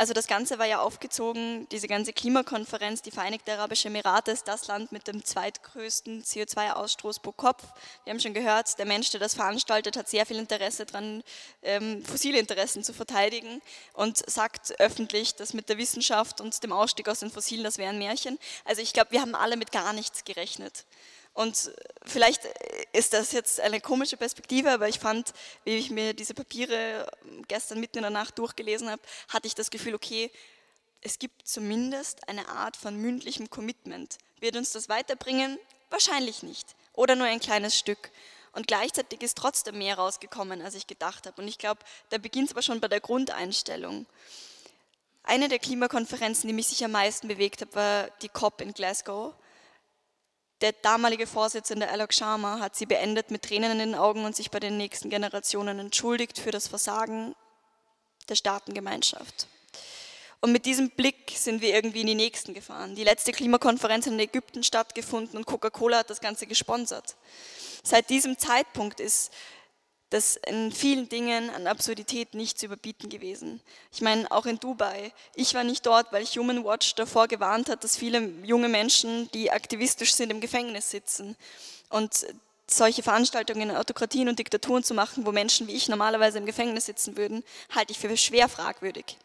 Also das Ganze war ja aufgezogen, diese ganze Klimakonferenz, die Vereinigten Arabischen Emirate ist das Land mit dem zweitgrößten CO2-Ausstoß pro Kopf. Wir haben schon gehört, der Mensch, der das veranstaltet, hat sehr viel Interesse daran, ähm, fossile Interessen zu verteidigen und sagt öffentlich, dass mit der Wissenschaft und dem Ausstieg aus den Fossilen, das wäre ein Märchen. Also ich glaube, wir haben alle mit gar nichts gerechnet. Und vielleicht ist das jetzt eine komische Perspektive, aber ich fand, wie ich mir diese Papiere gestern mitten in der Nacht durchgelesen habe, hatte ich das Gefühl, okay, es gibt zumindest eine Art von mündlichem Commitment. Wird uns das weiterbringen? Wahrscheinlich nicht. Oder nur ein kleines Stück. Und gleichzeitig ist trotzdem mehr rausgekommen, als ich gedacht habe. Und ich glaube, da beginnt es aber schon bei der Grundeinstellung. Eine der Klimakonferenzen, die mich sicher am meisten bewegt hat, war die COP in Glasgow. Der damalige Vorsitzende Alok Sharma hat sie beendet mit Tränen in den Augen und sich bei den nächsten Generationen entschuldigt für das Versagen der Staatengemeinschaft. Und mit diesem Blick sind wir irgendwie in die nächsten gefahren. Die letzte Klimakonferenz in Ägypten stattgefunden und Coca-Cola hat das Ganze gesponsert. Seit diesem Zeitpunkt ist das in vielen Dingen an Absurdität nicht zu überbieten gewesen. Ich meine, auch in Dubai. Ich war nicht dort, weil Human Watch davor gewarnt hat, dass viele junge Menschen, die aktivistisch sind, im Gefängnis sitzen. Und solche Veranstaltungen in Autokratien und Diktaturen zu machen, wo Menschen wie ich normalerweise im Gefängnis sitzen würden, halte ich für schwer fragwürdig.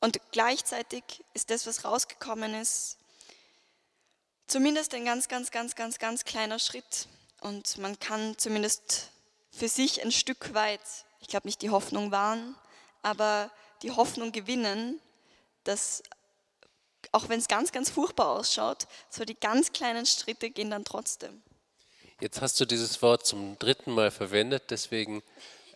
Und gleichzeitig ist das, was rausgekommen ist, zumindest ein ganz, ganz, ganz, ganz, ganz kleiner Schritt. Und man kann zumindest für sich ein Stück weit, ich glaube nicht die Hoffnung wahren, aber die Hoffnung gewinnen, dass auch wenn es ganz, ganz furchtbar ausschaut, so die ganz kleinen Schritte gehen dann trotzdem. Jetzt hast du dieses Wort zum dritten Mal verwendet, deswegen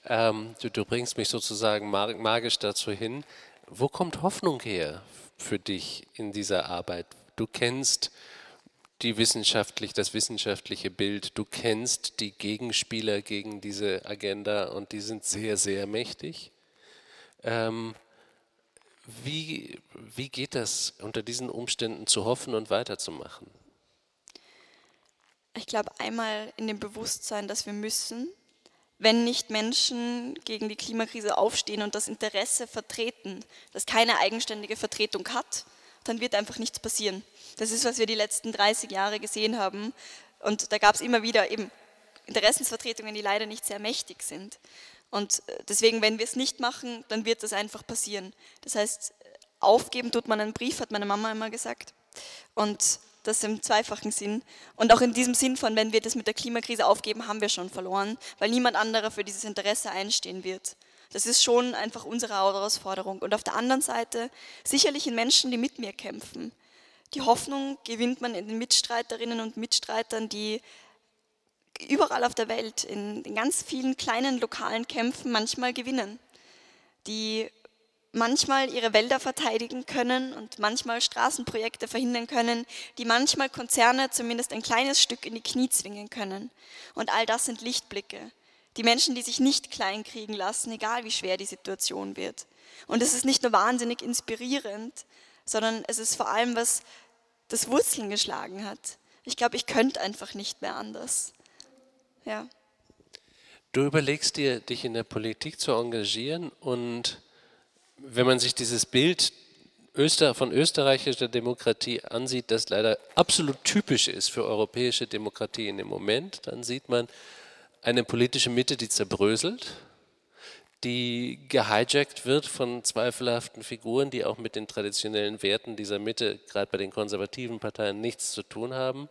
ähm, du, du, bringst mich sozusagen magisch dazu hin. Wo kommt Hoffnung her für dich in dieser Arbeit? Du kennst die wissenschaftlich, das wissenschaftliche Bild. Du kennst die Gegenspieler gegen diese Agenda und die sind sehr, sehr mächtig. Ähm, wie, wie geht das unter diesen Umständen zu hoffen und weiterzumachen? Ich glaube einmal in dem Bewusstsein, dass wir müssen, wenn nicht Menschen gegen die Klimakrise aufstehen und das Interesse vertreten, das keine eigenständige Vertretung hat, dann wird einfach nichts passieren. Das ist, was wir die letzten 30 Jahre gesehen haben. Und da gab es immer wieder eben Interessensvertretungen, die leider nicht sehr mächtig sind. Und äh, deswegen, wenn wir es nicht machen, dann wird das einfach passieren. Das heißt, aufgeben tut man einen Brief, hat meine Mama immer gesagt. Und das im zweifachen Sinn. Und auch in diesem Sinn von, wenn wir das mit der Klimakrise aufgeben, haben wir schon verloren, weil niemand anderer für dieses Interesse einstehen wird. Das ist schon einfach unsere Herausforderung. Und auf der anderen Seite sicherlich in Menschen, die mit mir kämpfen. Die Hoffnung gewinnt man in den Mitstreiterinnen und Mitstreitern, die überall auf der Welt in, ganz vielen kleinen lokalen Kämpfen manchmal gewinnen. Die manchmal ihre Wälder verteidigen können und manchmal Straßenprojekte verhindern können, die manchmal Konzerne zumindest ein kleines Stück in die Knie zwingen können. Und all das sind Lichtblicke. Die Menschen, die sich nicht kleinkriegen lassen, egal wie schwer die Situation wird. Und es ist nicht nur wahnsinnig inspirierend, sondern es ist vor allem was, das Wurzeln geschlagen hat. Ich glaube, ich könnte einfach nicht mehr anders. Ja. Du überlegst dir, dich in der Politik zu engagieren und wenn man sich dieses Bild von österreichischer Demokratie ansieht, das leider absolut typisch ist für europäische Demokratie in dem Moment, dann sieht man, eine politische Mitte, die zerbröselt, die gehijackt wird von zweifelhaften Figuren, die auch mit den traditionellen Werten dieser Mitte, gerade bei den konservativen Parteien, nichts zu tun haben.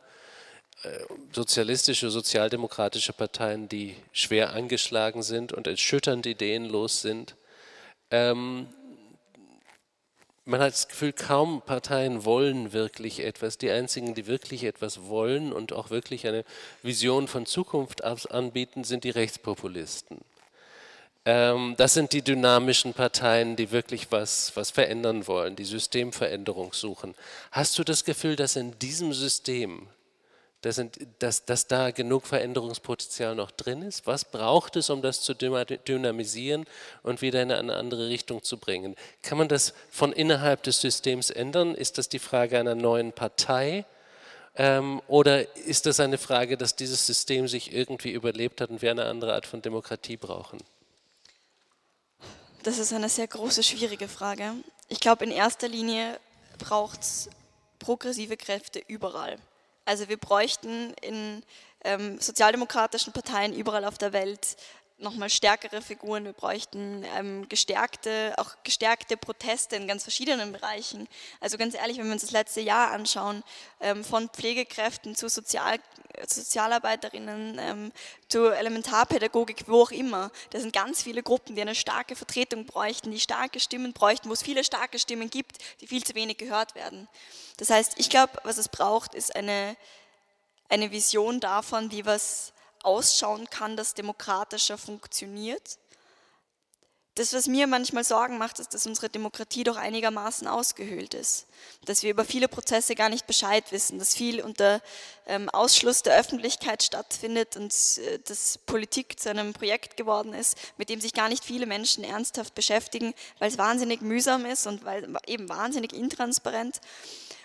Äh, sozialistische, sozialdemokratische Parteien, die schwer angeschlagen sind und erschütternd ideenlos sind. Ähm, man hat das Gefühl, kaum Parteien wollen wirklich etwas. Die einzigen, die wirklich etwas wollen und auch wirklich eine Vision von Zukunft anbieten, sind die Rechtspopulisten. Ähm, das sind die dynamischen Parteien, die wirklich was, was verändern wollen, die Systemveränderung suchen. Hast du das Gefühl, dass in diesem System dass, dass, dass da genug Veränderungspotenzial noch drin ist? Was braucht es, um das zu dynamisieren und wieder in eine andere Richtung zu bringen? Kann man das von innerhalb des Systems ändern? Ist das die Frage einer neuen Partei? Ähm, oder ist das eine Frage, dass dieses System sich irgendwie überlebt hat und wir eine andere Art von Demokratie brauchen? Das ist eine sehr große, schwierige Frage. Ich glaube, in erster Linie braucht es progressive Kräfte überall. Also wir bräuchten in ähm, sozialdemokratischen Parteien überall auf der Welt nochmal stärkere Figuren, wir bräuchten ähm, gestärkte, auch gestärkte Proteste in ganz verschiedenen Bereichen. Also ganz ehrlich, wenn wir uns das letzte Jahr anschauen, ähm, von Pflegekräften zu Sozial, Sozialarbeiterinnen, ähm, zu Elementarpädagogik, wo auch immer, da sind ganz viele Gruppen, die eine starke Vertretung bräuchten, die starke Stimmen bräuchten, wo es viele starke Stimmen gibt, die viel zu wenig gehört werden. Das heißt, ich glaube, was es braucht, ist eine, eine Vision davon, wie was ausschauen kann, das demokratischer funktioniert. Das, was mir manchmal Sorgen macht, ist, dass unsere Demokratie doch einigermaßen ausgehöhlt ist. Dass wir über viele Prozesse gar nicht Bescheid wissen, dass viel unter ähm, Ausschluss der Öffentlichkeit stattfindet und äh, dass Politik zu einem Projekt geworden ist, mit dem sich gar nicht viele Menschen ernsthaft beschäftigen, weil es wahnsinnig mühsam ist und weil eben wahnsinnig intransparent.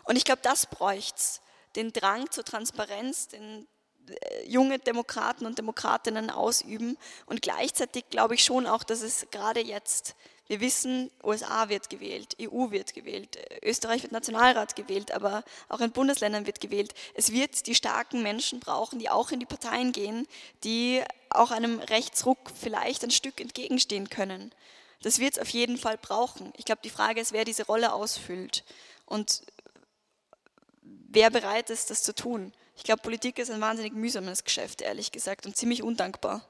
Und ich glaube, das bräuchte es. Den Drang zur Transparenz, den junge Demokraten und Demokratinnen ausüben. Und gleichzeitig glaube ich schon auch, dass es gerade jetzt, wir wissen, USA wird gewählt, EU wird gewählt, Österreich wird Nationalrat gewählt, aber auch in Bundesländern wird gewählt. Es wird die starken Menschen brauchen, die auch in die Parteien gehen, die auch einem Rechtsruck vielleicht ein Stück entgegenstehen können. Das wird es auf jeden Fall brauchen. Ich glaube, die Frage ist, wer diese Rolle ausfüllt und wer bereit ist, das zu tun. Ich glaube, Politik ist ein wahnsinnig mühsames Geschäft, ehrlich gesagt, und ziemlich undankbar.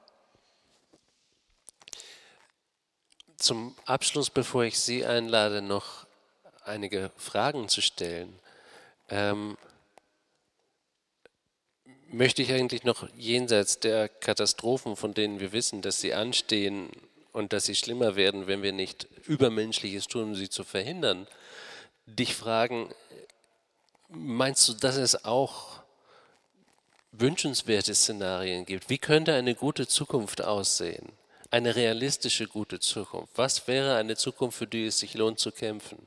Zum Abschluss, bevor ich Sie einlade, noch einige Fragen zu stellen. Ähm, möchte ich eigentlich noch jenseits der Katastrophen, von denen wir wissen, dass sie anstehen und dass sie schlimmer werden, wenn wir nicht Übermenschliches tun, um sie zu verhindern, dich fragen, meinst du, dass es auch wünschenswerte Szenarien gibt. Wie könnte eine gute Zukunft aussehen? Eine realistische gute Zukunft. Was wäre eine Zukunft, für die es sich lohnt zu kämpfen?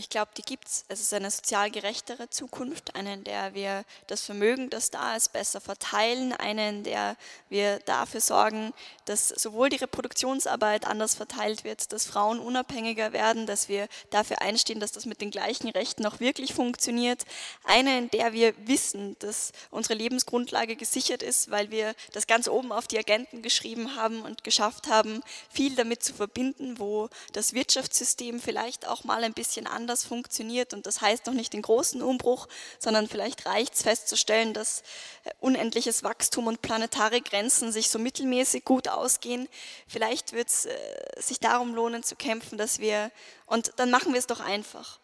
Ich glaube, die gibt es. Es ist eine sozial gerechtere Zukunft, eine, in der wir das Vermögen, das da ist, besser verteilen, eine, in der wir dafür sorgen, dass sowohl die Reproduktionsarbeit anders verteilt wird, dass Frauen unabhängiger werden, dass wir dafür einstehen, dass das mit den gleichen Rechten auch wirklich funktioniert. Eine, in der wir wissen, dass unsere Lebensgrundlage gesichert ist, weil wir das ganz oben auf die Agenten geschrieben haben und geschafft haben, viel damit zu verbinden, wo das Wirtschaftssystem vielleicht auch mal ein bisschen anders anders funktioniert. Und das heißt noch nicht den großen Umbruch, sondern vielleicht reicht es festzustellen, dass äh, unendliches Wachstum und planetare Grenzen sich so mittelmäßig gut ausgehen. Vielleicht wird es äh, sich darum lohnen zu kämpfen, dass wir, und dann machen wir es doch einfach.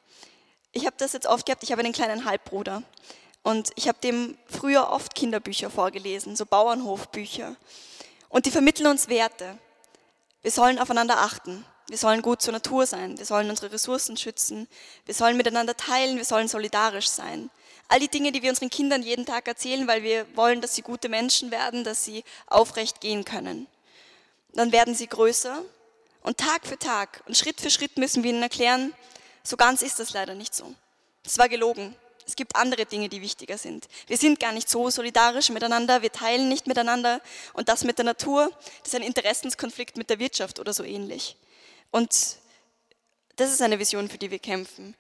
Ich habe das jetzt oft gehabt, ich habe einen kleinen Halbbruder. Und ich habe dem früher oft Kinderbücher vorgelesen, so Bauernhofbücher. Und die vermitteln uns Werte. Wir sollen aufeinander achten. Wir sollen gut zur Natur sein, wir sollen unsere Ressourcen schützen, wir sollen miteinander teilen, wir sollen solidarisch sein. All die Dinge, die wir unseren Kindern jeden Tag erzählen, weil wir wollen, dass sie gute Menschen werden, dass sie aufrecht gehen können. Dann werden sie größer und Tag für Tag und Schritt für Schritt müssen wir ihnen erklären, so ganz ist das leider nicht so. Es war gelogen. Es gibt andere Dinge, die wichtiger sind. Wir sind gar nicht so solidarisch miteinander, wir teilen nicht miteinander und das mit der Natur, das ist ein Interessenskonflikt mit der Wirtschaft oder so ähnlich. Und das ist eine Vision, für die wir kämpfen.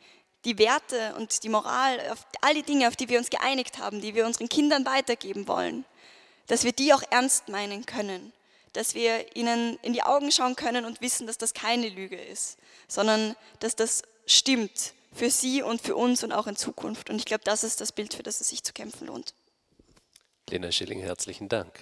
Die Werte und die Moral, all die Dinge, auf die wir uns geeinigt haben, die wir unseren Kindern weitergeben wollen, dass wir die auch ernst meinen können, dass wir ihnen in die Augen schauen können und wissen, dass das keine Lüge ist, sondern dass das stimmt für sie und für uns und auch in Zukunft. Und ich glaube, das ist das Bild, für das es sich zu kämpfen lohnt. Lena Schilling, herzlichen Dank.